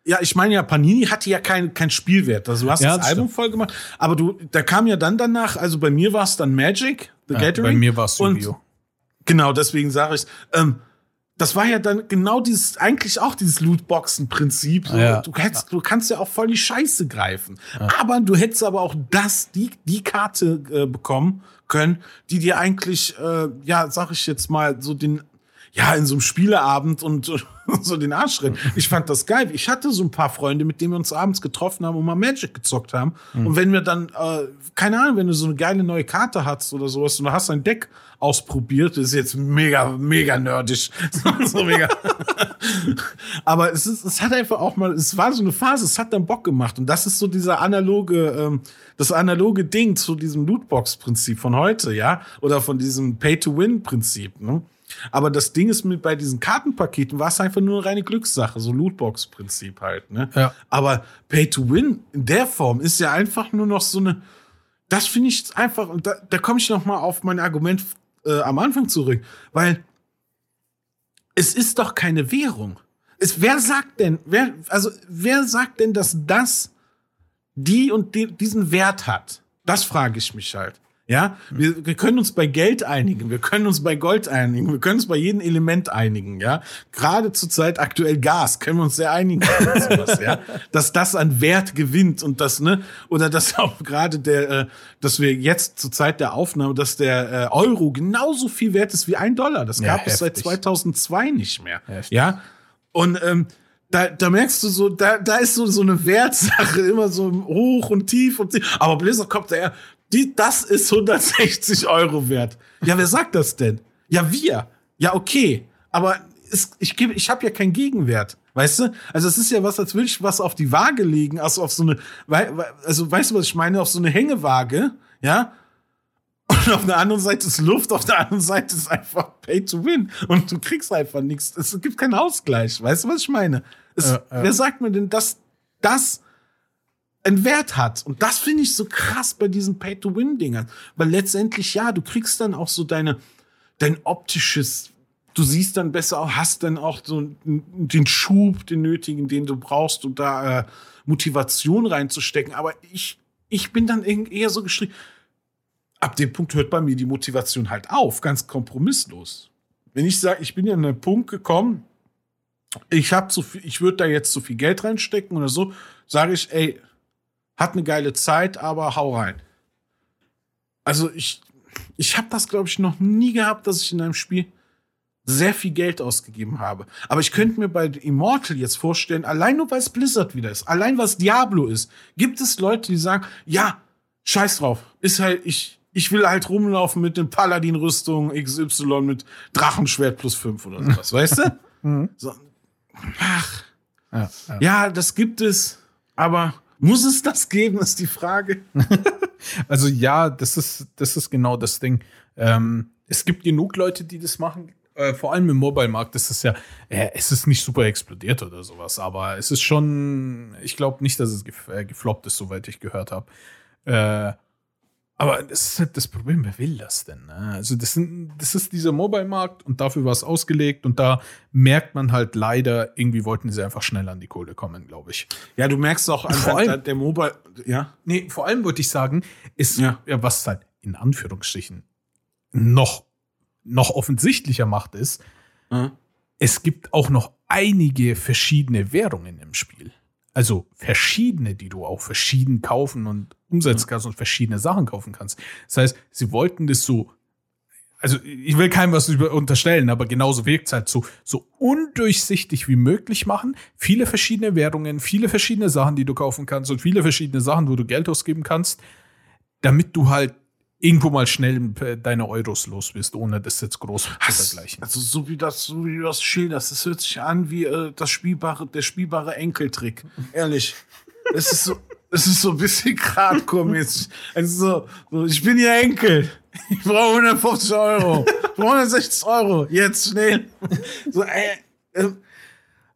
ja, ich meine ja, Panini hatte ja kein, kein Spielwert. Also du hast ja, das, das Album voll gemacht, aber du, da kam ja dann danach, also bei mir war es dann Magic, The ja, Gathering. Bei mir war es Yu-Gi-Oh! Genau, deswegen sage ich ähm, das war ja dann genau dieses, eigentlich auch dieses Lootboxen-Prinzip. So, ja. Du, hättest, du kannst ja auch voll die Scheiße greifen. Ja. Aber du hättest aber auch das, die, die Karte äh, bekommen können, die dir eigentlich, äh, ja, sag ich jetzt mal, so den ja, in so einem Spieleabend und [LAUGHS] so den Arsch rennen. Ich fand das geil. Ich hatte so ein paar Freunde, mit denen wir uns abends getroffen haben und mal Magic gezockt haben. Mhm. Und wenn wir dann, äh, keine Ahnung, wenn du so eine geile neue Karte hast oder sowas und du hast ein Deck ausprobiert, ist jetzt mega, mega nerdig. [LAUGHS] so mega. [LAUGHS] Aber es, ist, es hat einfach auch mal, es war so eine Phase, es hat dann Bock gemacht. Und das ist so dieser analoge, ähm, das analoge Ding zu diesem Lootbox-Prinzip von heute, ja? Oder von diesem Pay-to-Win-Prinzip, ne? Aber das Ding ist mit bei diesen Kartenpaketen war es einfach nur eine reine Glückssache, so Lootbox-Prinzip halt. Ne? Ja. Aber Pay to Win in der Form ist ja einfach nur noch so eine. Das finde ich einfach. Und da, da komme ich noch mal auf mein Argument äh, am Anfang zurück, weil es ist doch keine Währung. Es, wer sagt denn, wer, also wer sagt denn, dass das die und die, diesen Wert hat? Das frage ich mich halt. Ja, wir, wir können uns bei Geld einigen, wir können uns bei Gold einigen, wir können uns bei jedem Element einigen, ja. Gerade zur Zeit aktuell Gas können wir uns sehr einigen, [LAUGHS] sowas, ja. Dass das an Wert gewinnt und das, ne, oder dass [LAUGHS] auch gerade der, äh, dass wir jetzt zur Zeit der Aufnahme, dass der äh, Euro genauso viel wert ist wie ein Dollar. Das gab ja, es seit 2002 nicht mehr, heftig. ja. Und ähm, da, da merkst du so, da, da ist so, so eine Wertsache [LAUGHS] immer so hoch und tief und tief. Aber Blizzard kommt daher, die, das ist 160 Euro wert. Ja, wer sagt das denn? Ja, wir. Ja, okay. Aber es, ich, gebe, ich habe ja keinen Gegenwert. Weißt du? Also es ist ja was, als würde ich was auf die Waage legen, also auf so eine, also weißt du, was ich meine? Auf so eine Hängewaage, ja? Und auf der anderen Seite ist Luft, auf der anderen Seite ist einfach Pay to Win. Und du kriegst einfach nichts. Es gibt keinen Ausgleich. Weißt du, was ich meine? Es, äh, äh. Wer sagt mir denn, dass das einen Wert hat? Und das finde ich so krass bei diesen Pay to Win-Dingern. Weil letztendlich, ja, du kriegst dann auch so deine, dein optisches du siehst dann besser, hast dann auch so den Schub, den nötigen, den du brauchst, um da äh, Motivation reinzustecken. Aber ich, ich bin dann eher so geschrieben. Ab dem Punkt hört bei mir die Motivation halt auf, ganz kompromisslos. Wenn ich sage, ich bin ja an einen Punkt gekommen, ich habe zu viel, ich würde da jetzt zu viel Geld reinstecken oder so, sage ich, ey, hat eine geile Zeit, aber hau rein. Also ich, ich habe das glaube ich noch nie gehabt, dass ich in einem Spiel sehr viel Geld ausgegeben habe. Aber ich könnte mir bei Immortal jetzt vorstellen, allein nur weil es Blizzard wieder ist, allein was Diablo ist, gibt es Leute, die sagen, ja, scheiß drauf, ist halt, ich, ich will halt rumlaufen mit den Paladin-Rüstung XY mit Drachenschwert plus fünf oder sowas, weißt du? [LAUGHS] Mhm. So, ach, ja, ja. ja, das gibt es, aber muss es das geben, ist die Frage. [LAUGHS] also ja, das ist, das ist genau das Ding. Ähm, es gibt genug Leute, die das machen. Äh, vor allem im Mobile-Markt ist es ja, äh, es ist nicht super explodiert oder sowas, aber es ist schon, ich glaube nicht, dass es gef äh, gefloppt ist, soweit ich gehört habe. Aber das ist halt das Problem, wer will das denn? Ne? Also, das, sind, das ist dieser Mobile-Markt und dafür war es ausgelegt und da merkt man halt leider, irgendwie wollten sie einfach schnell an die Kohle kommen, glaube ich. Ja, du merkst auch vor allem, der Mobile, ja. Nee, vor allem wollte ich sagen, ist, ja. ja was halt in Anführungsstrichen noch noch offensichtlicher macht, ist, mhm. es gibt auch noch einige verschiedene Währungen im Spiel. Also verschiedene, die du auch verschieden kaufen und umsetzen mhm. kannst und verschiedene Sachen kaufen kannst. Das heißt, sie wollten das so, also ich will keinem was unterstellen, aber genauso wirkt es halt so, so undurchsichtig wie möglich machen. Viele verschiedene Währungen, viele verschiedene Sachen, die du kaufen kannst und viele verschiedene Sachen, wo du Geld ausgeben kannst, damit du halt irgendwo mal schnell deine Euros los bist, ohne das jetzt groß zu vergleichen. Also so wie das, so wie du das schilderst, das hört sich an wie äh, das spielbare, der spielbare Enkeltrick. Ehrlich. Es ist so, es ist so ein bisschen Gradkomisch. Also so, so, ich bin ihr Enkel. Ich brauche 150 Euro. Ich brauche 160 Euro. Jetzt schnell. So, äh, äh,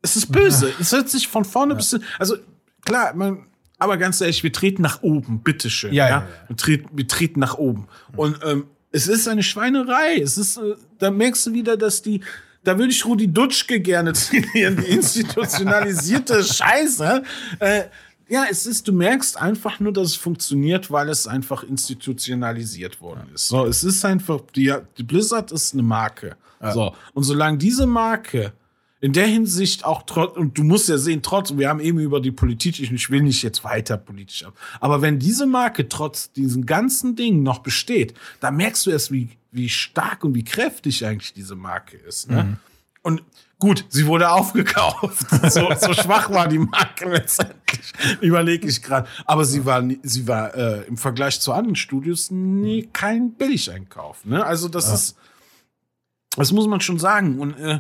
es ist böse. Es hört sich von vorne ja. bis, also klar, man, aber ganz ehrlich, wir treten nach oben, bitteschön. Ja, ja. ja. Wir, treten, wir treten nach oben. Und ähm, es ist eine Schweinerei. Es ist, äh, da merkst du wieder, dass die, da würde ich Rudi Dutschke gerne [LAUGHS] zitieren, die institutionalisierte [LAUGHS] Scheiße. Äh, ja, es ist, du merkst einfach nur, dass es funktioniert, weil es einfach institutionalisiert worden ist. So, es ist einfach, die, die Blizzard ist eine Marke. Ja. So, und solange diese Marke in der Hinsicht auch trotz, und du musst ja sehen, trotz, wir haben eben über die Politik, ich will nicht jetzt weiter politisch ab, aber wenn diese Marke trotz diesen ganzen Dingen noch besteht, da merkst du erst, wie, wie stark und wie kräftig eigentlich diese Marke ist. Ne? Mhm. Und gut, sie wurde aufgekauft. [LAUGHS] So, so schwach war die Marke letztendlich. Überlege ich gerade. Aber sie war, sie war äh, im Vergleich zu anderen Studios nie kein Billigeinkauf. Ne? Also das ja. ist, das muss man schon sagen. Und äh,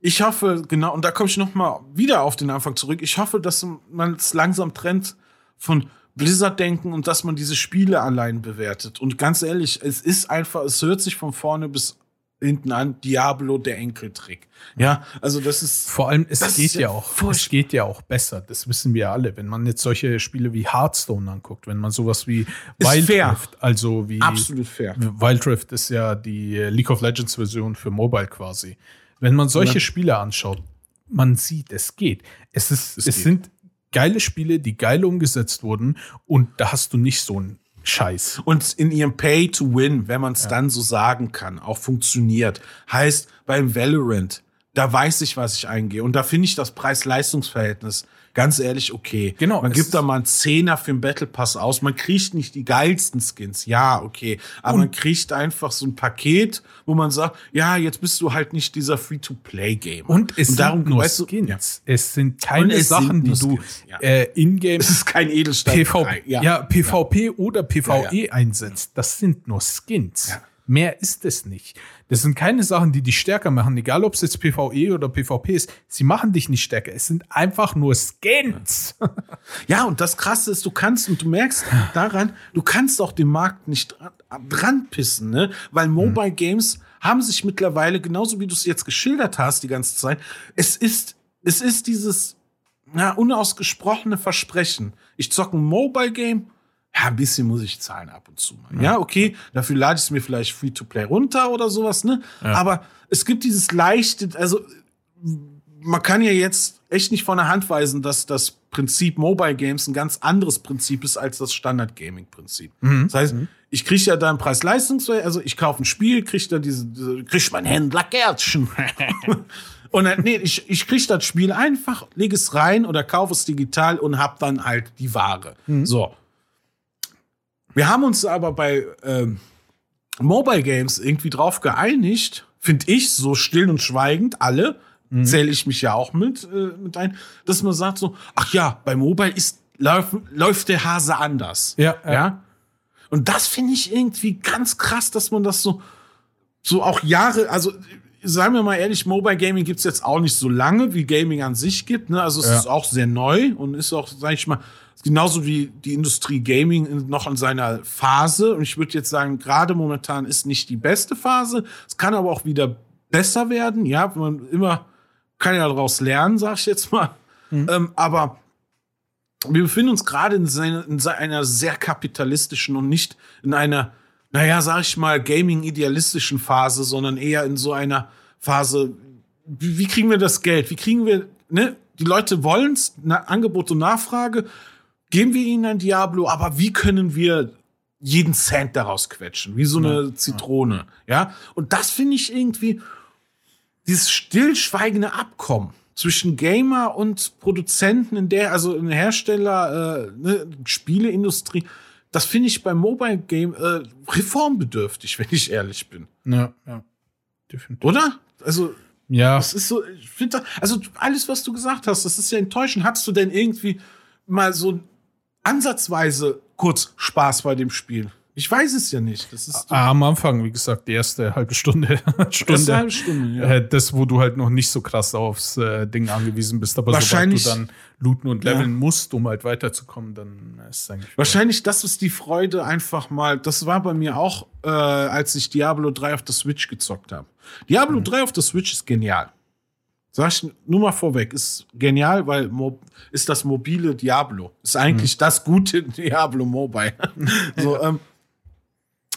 ich hoffe, genau, und da komme ich noch mal wieder auf den Anfang zurück. Ich hoffe, dass man es langsam trennt von Blizzard-Denken und dass man diese Spiele allein bewertet. Und ganz ehrlich, es ist einfach, es hört sich von vorne bis hinten an, Diablo der Enkeltrick. Ja, also das ist. Vor allem, es geht ja auch, es geht ja auch besser. Das wissen wir alle. Wenn man jetzt solche Spiele wie Hearthstone anguckt, wenn man sowas wie Wild Rift, also wie. Absolut fair. Wild Rift ist ja die League of Legends Version für Mobile quasi. Wenn man solche ja. Spiele anschaut, man sieht, es geht. Es, ist, es, es sind geile Spiele, die geil umgesetzt wurden und da hast du nicht so einen Scheiß. Und in ihrem Pay to Win, wenn man es ja. dann so sagen kann, auch funktioniert. Heißt, beim Valorant, da weiß ich, was ich eingehe. Und da finde ich das Preis-Leistungs-Verhältnis ganz ehrlich okay. Genau. Man gibt da mal einen Zehner für den Battle Pass aus. Man kriegt nicht die geilsten Skins. Ja, okay. Aber man kriegt einfach so ein Paket, wo man sagt, ja, jetzt bist du halt nicht dieser Free-to-Play-Game. Und es und darum, sind nur weißt du, Skins. Ja. Es sind keine Sachen, sind die du ja. äh, in-game. Es ist kein Edelstahl. PV, ja. ja. PvP oder PvE einsetzt. Das sind nur Skins. Ja. Mehr ist es nicht. Das sind keine Sachen, die dich stärker machen, egal ob es jetzt PvE oder PvP ist. Sie machen dich nicht stärker. Es sind einfach nur Skins. [LAUGHS] Ja, und das Krasse ist, du kannst, und du merkst daran, du kannst auch den Markt nicht dran, pissen, ne? Weil Mobile Games haben sich mittlerweile, genauso wie du es jetzt geschildert hast die ganze Zeit, es ist, es ist dieses ja, unausgesprochene Versprechen. Ich zocke ein Mobile Game, ja, ein bisschen muss ich zahlen ab und zu mal. Ja, okay, dafür lade ich es mir vielleicht Free-to-Play runter oder sowas, ne? Aber es gibt dieses leichte, also man kann ja jetzt echt nicht von der Hand weisen, dass das Prinzip Mobile Games ein ganz anderes Prinzip ist als das Standard Gaming Prinzip. Das heißt, ich kriege ja da einen Preis-Leistungs, also ich kaufe ein Spiel, kriege da diese, diese krieg mein Händler Gärtchen. [LAUGHS] und dann, nee, ich, ich kriege das Spiel einfach, lege es rein oder kaufe es digital und hab dann halt die Ware. So. Wir haben uns aber bei ähm, Mobile Games irgendwie drauf geeinigt, finde ich, so still und schweigend, alle, zähle ich mich ja auch mit, äh, mit ein, dass man sagt so, ach ja, bei Mobile ist, läuft, läuft der Hase anders. Ja, ja. ja? Und das finde ich irgendwie ganz krass, dass man das so, so auch Jahre, also sagen wir mal ehrlich, Mobile Gaming gibt's jetzt auch nicht so lange, wie Gaming an sich gibt. Ne? Also es Ja. ist auch sehr neu und ist auch, sag ich mal, genauso wie die Industrie Gaming in- noch in seiner Phase. Und ich würde jetzt sagen, gerade momentan ist nicht die beste Phase. Es kann aber auch wieder besser werden. Ja, man immer kann ja daraus lernen, sag ich jetzt mal. Ähm, aber wir befinden uns gerade in, seine, in einer sehr kapitalistischen und nicht in einer, naja, sag ich mal, gaming-idealistischen Phase, sondern eher in so einer Phase, wie, wie kriegen wir das Geld? Wie kriegen wir, ne? Die Leute wollen's, na, Angebot und Nachfrage, geben wir ihnen ein Diablo, aber wie können wir jeden Cent daraus quetschen? Wie so eine Zitrone, ja? Und das finde ich irgendwie, dieses stillschweigende Abkommen zwischen Gamer und Produzenten in der, also in der Hersteller, äh, ne, Spieleindustrie, das finde ich beim Mobile Game äh, reformbedürftig, wenn ich ehrlich bin. Ja, ja. Definitiv. Oder? Also, Ja, das ist so, ich finde, also alles, was du gesagt hast, das ist ja enttäuschend. Hattest du denn irgendwie mal so ansatzweise kurz Spaß bei dem Spiel? Ich weiß es ja nicht. Das ist am Anfang, wie gesagt, die erste halbe Stunde. [LAUGHS] Stunde. Erste halbe Stunde, ja. Äh, das, wo du halt noch nicht so krass aufs äh, Ding angewiesen bist. Aber Wahrscheinlich- sobald du dann looten und Ja. leveln musst, um halt weiterzukommen, dann ist es eigentlich. Wahrscheinlich, das ist die Freude einfach mal. Das war bei mir auch, äh, als ich Diablo 3 auf der Switch gezockt habe. Diablo 3 auf der Switch ist genial. Sag ich nur mal vorweg, ist genial, weil mo ist das mobile Diablo. Ist eigentlich das gute [LAUGHS] Diablo Mobile. [LAUGHS] so, ähm,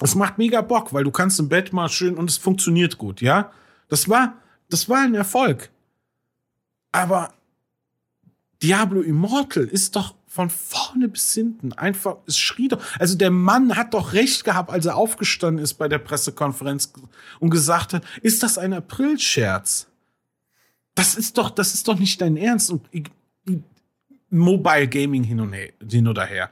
es macht mega Bock, weil du kannst im Bett mal schön und es funktioniert gut, ja? Das war, das war ein Erfolg. Aber Diablo Immortal ist doch von vorne bis hinten einfach, es schrie doch. Also der Mann hat doch recht gehabt, als er aufgestanden ist bei der Pressekonferenz und gesagt hat, ist das ein Aprilscherz? Das ist doch, das ist doch nicht dein Ernst. Und ich- ich- Mobile Gaming hin und her, hin oder her.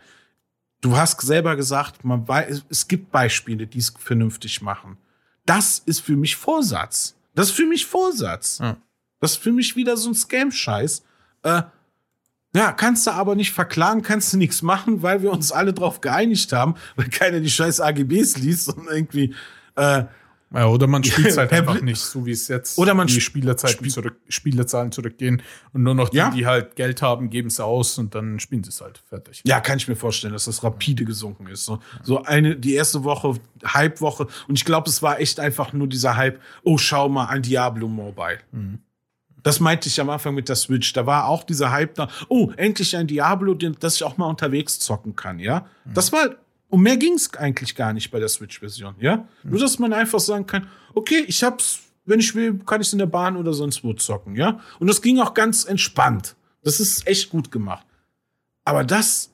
Du hast selber gesagt, man weiß, es gibt Beispiele, die es vernünftig machen. Das ist für mich Vorsatz. Das ist für mich Vorsatz. Ja. Das ist für mich wieder so ein Scam-Scheiß. Äh, ja, kannst du aber nicht verklagen, kannst du nichts machen, weil wir uns alle drauf geeinigt haben, weil keiner die scheiß AGBs liest und irgendwie äh, Ja, oder man [LAUGHS] spielt halt Herr einfach nicht, so wie es jetzt Oder man die sp- Spielerzeiten spiel- zurück, Spielerzahlen zurückgehen und nur noch die, Ja. die halt Geld haben, geben es aus und dann spielen sie es halt fertig. Ja, kann ich mir vorstellen, dass das rapide gesunken ist. So, so eine, die erste Woche, Hype-Woche. Und ich glaube, es war echt einfach nur dieser Hype, oh, schau mal, ein Diablo Mobile. Das meinte ich am Anfang mit der Switch. Da war auch dieser Hype da, oh, endlich ein Diablo, den, dass ich auch mal unterwegs zocken kann, ja. Das war, um mehr ging es eigentlich gar nicht bei der Switch-Version, ja. Nur, dass man einfach sagen kann, okay, ich hab's, wenn ich will, kann ich in der Bahn oder sonst wo zocken, ja. Und das ging auch ganz entspannt. Das ist echt gut gemacht. Aber das,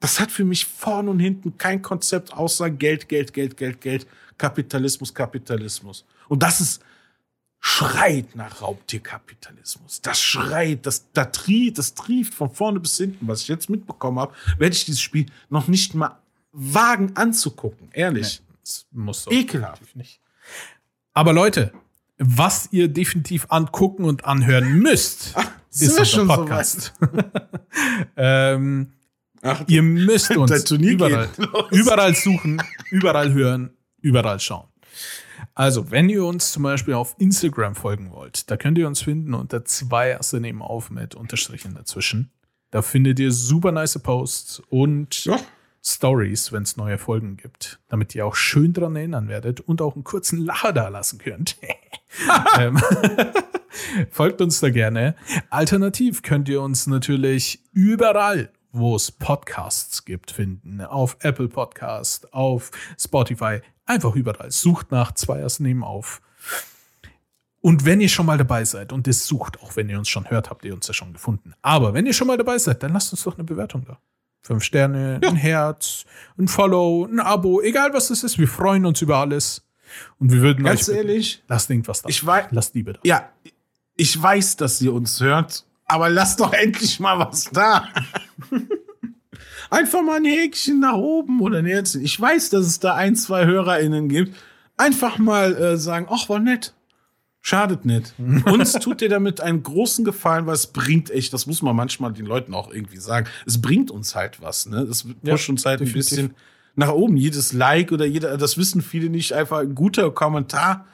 das hat für mich vorn und hinten kein Konzept außer Geld, Geld, Geld, Geld, Geld, Kapitalismus, Kapitalismus. Und das ist, schreit nach Raubtierkapitalismus. Das schreit, das, das, trieft, das trieft von vorne bis hinten. Was ich jetzt mitbekommen habe, werde ich dieses Spiel noch nicht mal wagen anzugucken. Ehrlich. Das muss doch Ekelhaft. nicht. Aber Leute, was ihr definitiv angucken und anhören müsst, sind ist unser schon so Podcast. [LAUGHS] ähm, Ach, ihr müsst uns überall, überall suchen, überall hören, überall schauen. Also, wenn ihr uns zum Beispiel auf Instagram folgen wollt, da könnt ihr uns finden unter zwei Erste nehmen auf mit Unterstrichen dazwischen. Da findet ihr super nice Posts und Ja. Stories, wenn es neue Folgen gibt, damit ihr auch schön dran erinnern werdet und auch einen kurzen Lacher da lassen könnt. [LAUGHS] ähm, [LAUGHS] folgt uns da gerne. Alternativ könnt ihr uns natürlich überall, wo es Podcasts gibt, finden. Auf Apple Podcast, auf Spotify, einfach überall. Sucht nach Zweiers Nehmen auf. Und wenn ihr schon mal dabei seid und es sucht, auch wenn ihr uns schon hört, habt ihr uns ja schon gefunden. Aber wenn ihr schon mal dabei seid, dann lasst uns doch eine Bewertung da. Fünf Sterne, ein Herz, ein Follow, ein Abo, egal was es ist. Wir freuen uns über alles. Und wir würden Ganz bitten, ehrlich, lasst irgendwas da. ich weiß, lasst Liebe da. ja, ich weiß, dass ihr uns hört, aber lasst doch endlich mal was da. [LAUGHS] Einfach mal ein Häkchen nach oben oder ein Herzchen. Ich weiß, dass es da ein, zwei HörerInnen gibt. Einfach mal äh, sagen, ach, war nett. Schadet nicht. [LAUGHS] Uns tut ihr damit einen großen Gefallen, weil es bringt echt, das muss man manchmal den Leuten auch irgendwie sagen. Es bringt uns halt was, ne? Es pusht uns halt definitiv. ein bisschen nach oben. Jedes Like oder jeder, das wissen viele nicht, einfach ein guter Kommentar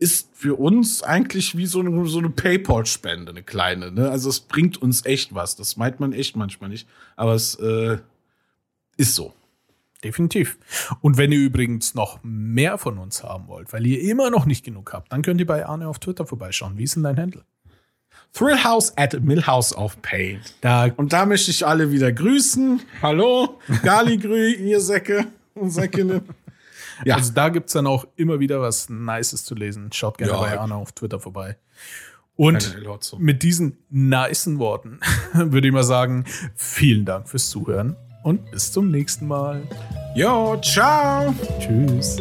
ist für uns eigentlich wie so eine, so eine Paypal-Spende, eine kleine. Ne? Also es bringt uns echt was. Das meint man echt manchmal nicht. Aber es äh, ist so. Definitiv. Und wenn ihr übrigens noch mehr von uns haben wollt, weil ihr immer noch nicht genug habt, dann könnt ihr bei Arne auf Twitter vorbeischauen. Wie ist denn dein Handle? Thrillhouse at Millhouse of Pain. Da Und da möchte ich alle wieder grüßen. Hallo, Galigrü, ihr Säcke und Säckinnen. [LAUGHS] Ja, Also da gibt es dann auch immer wieder was Nices zu lesen. Schaut gerne Ja. bei Arne auf Twitter vorbei. Und mit diesen nicen Worten [LAUGHS] würde ich mal sagen, vielen Dank fürs Zuhören und bis zum nächsten Mal. jo, ciao. Tschüss.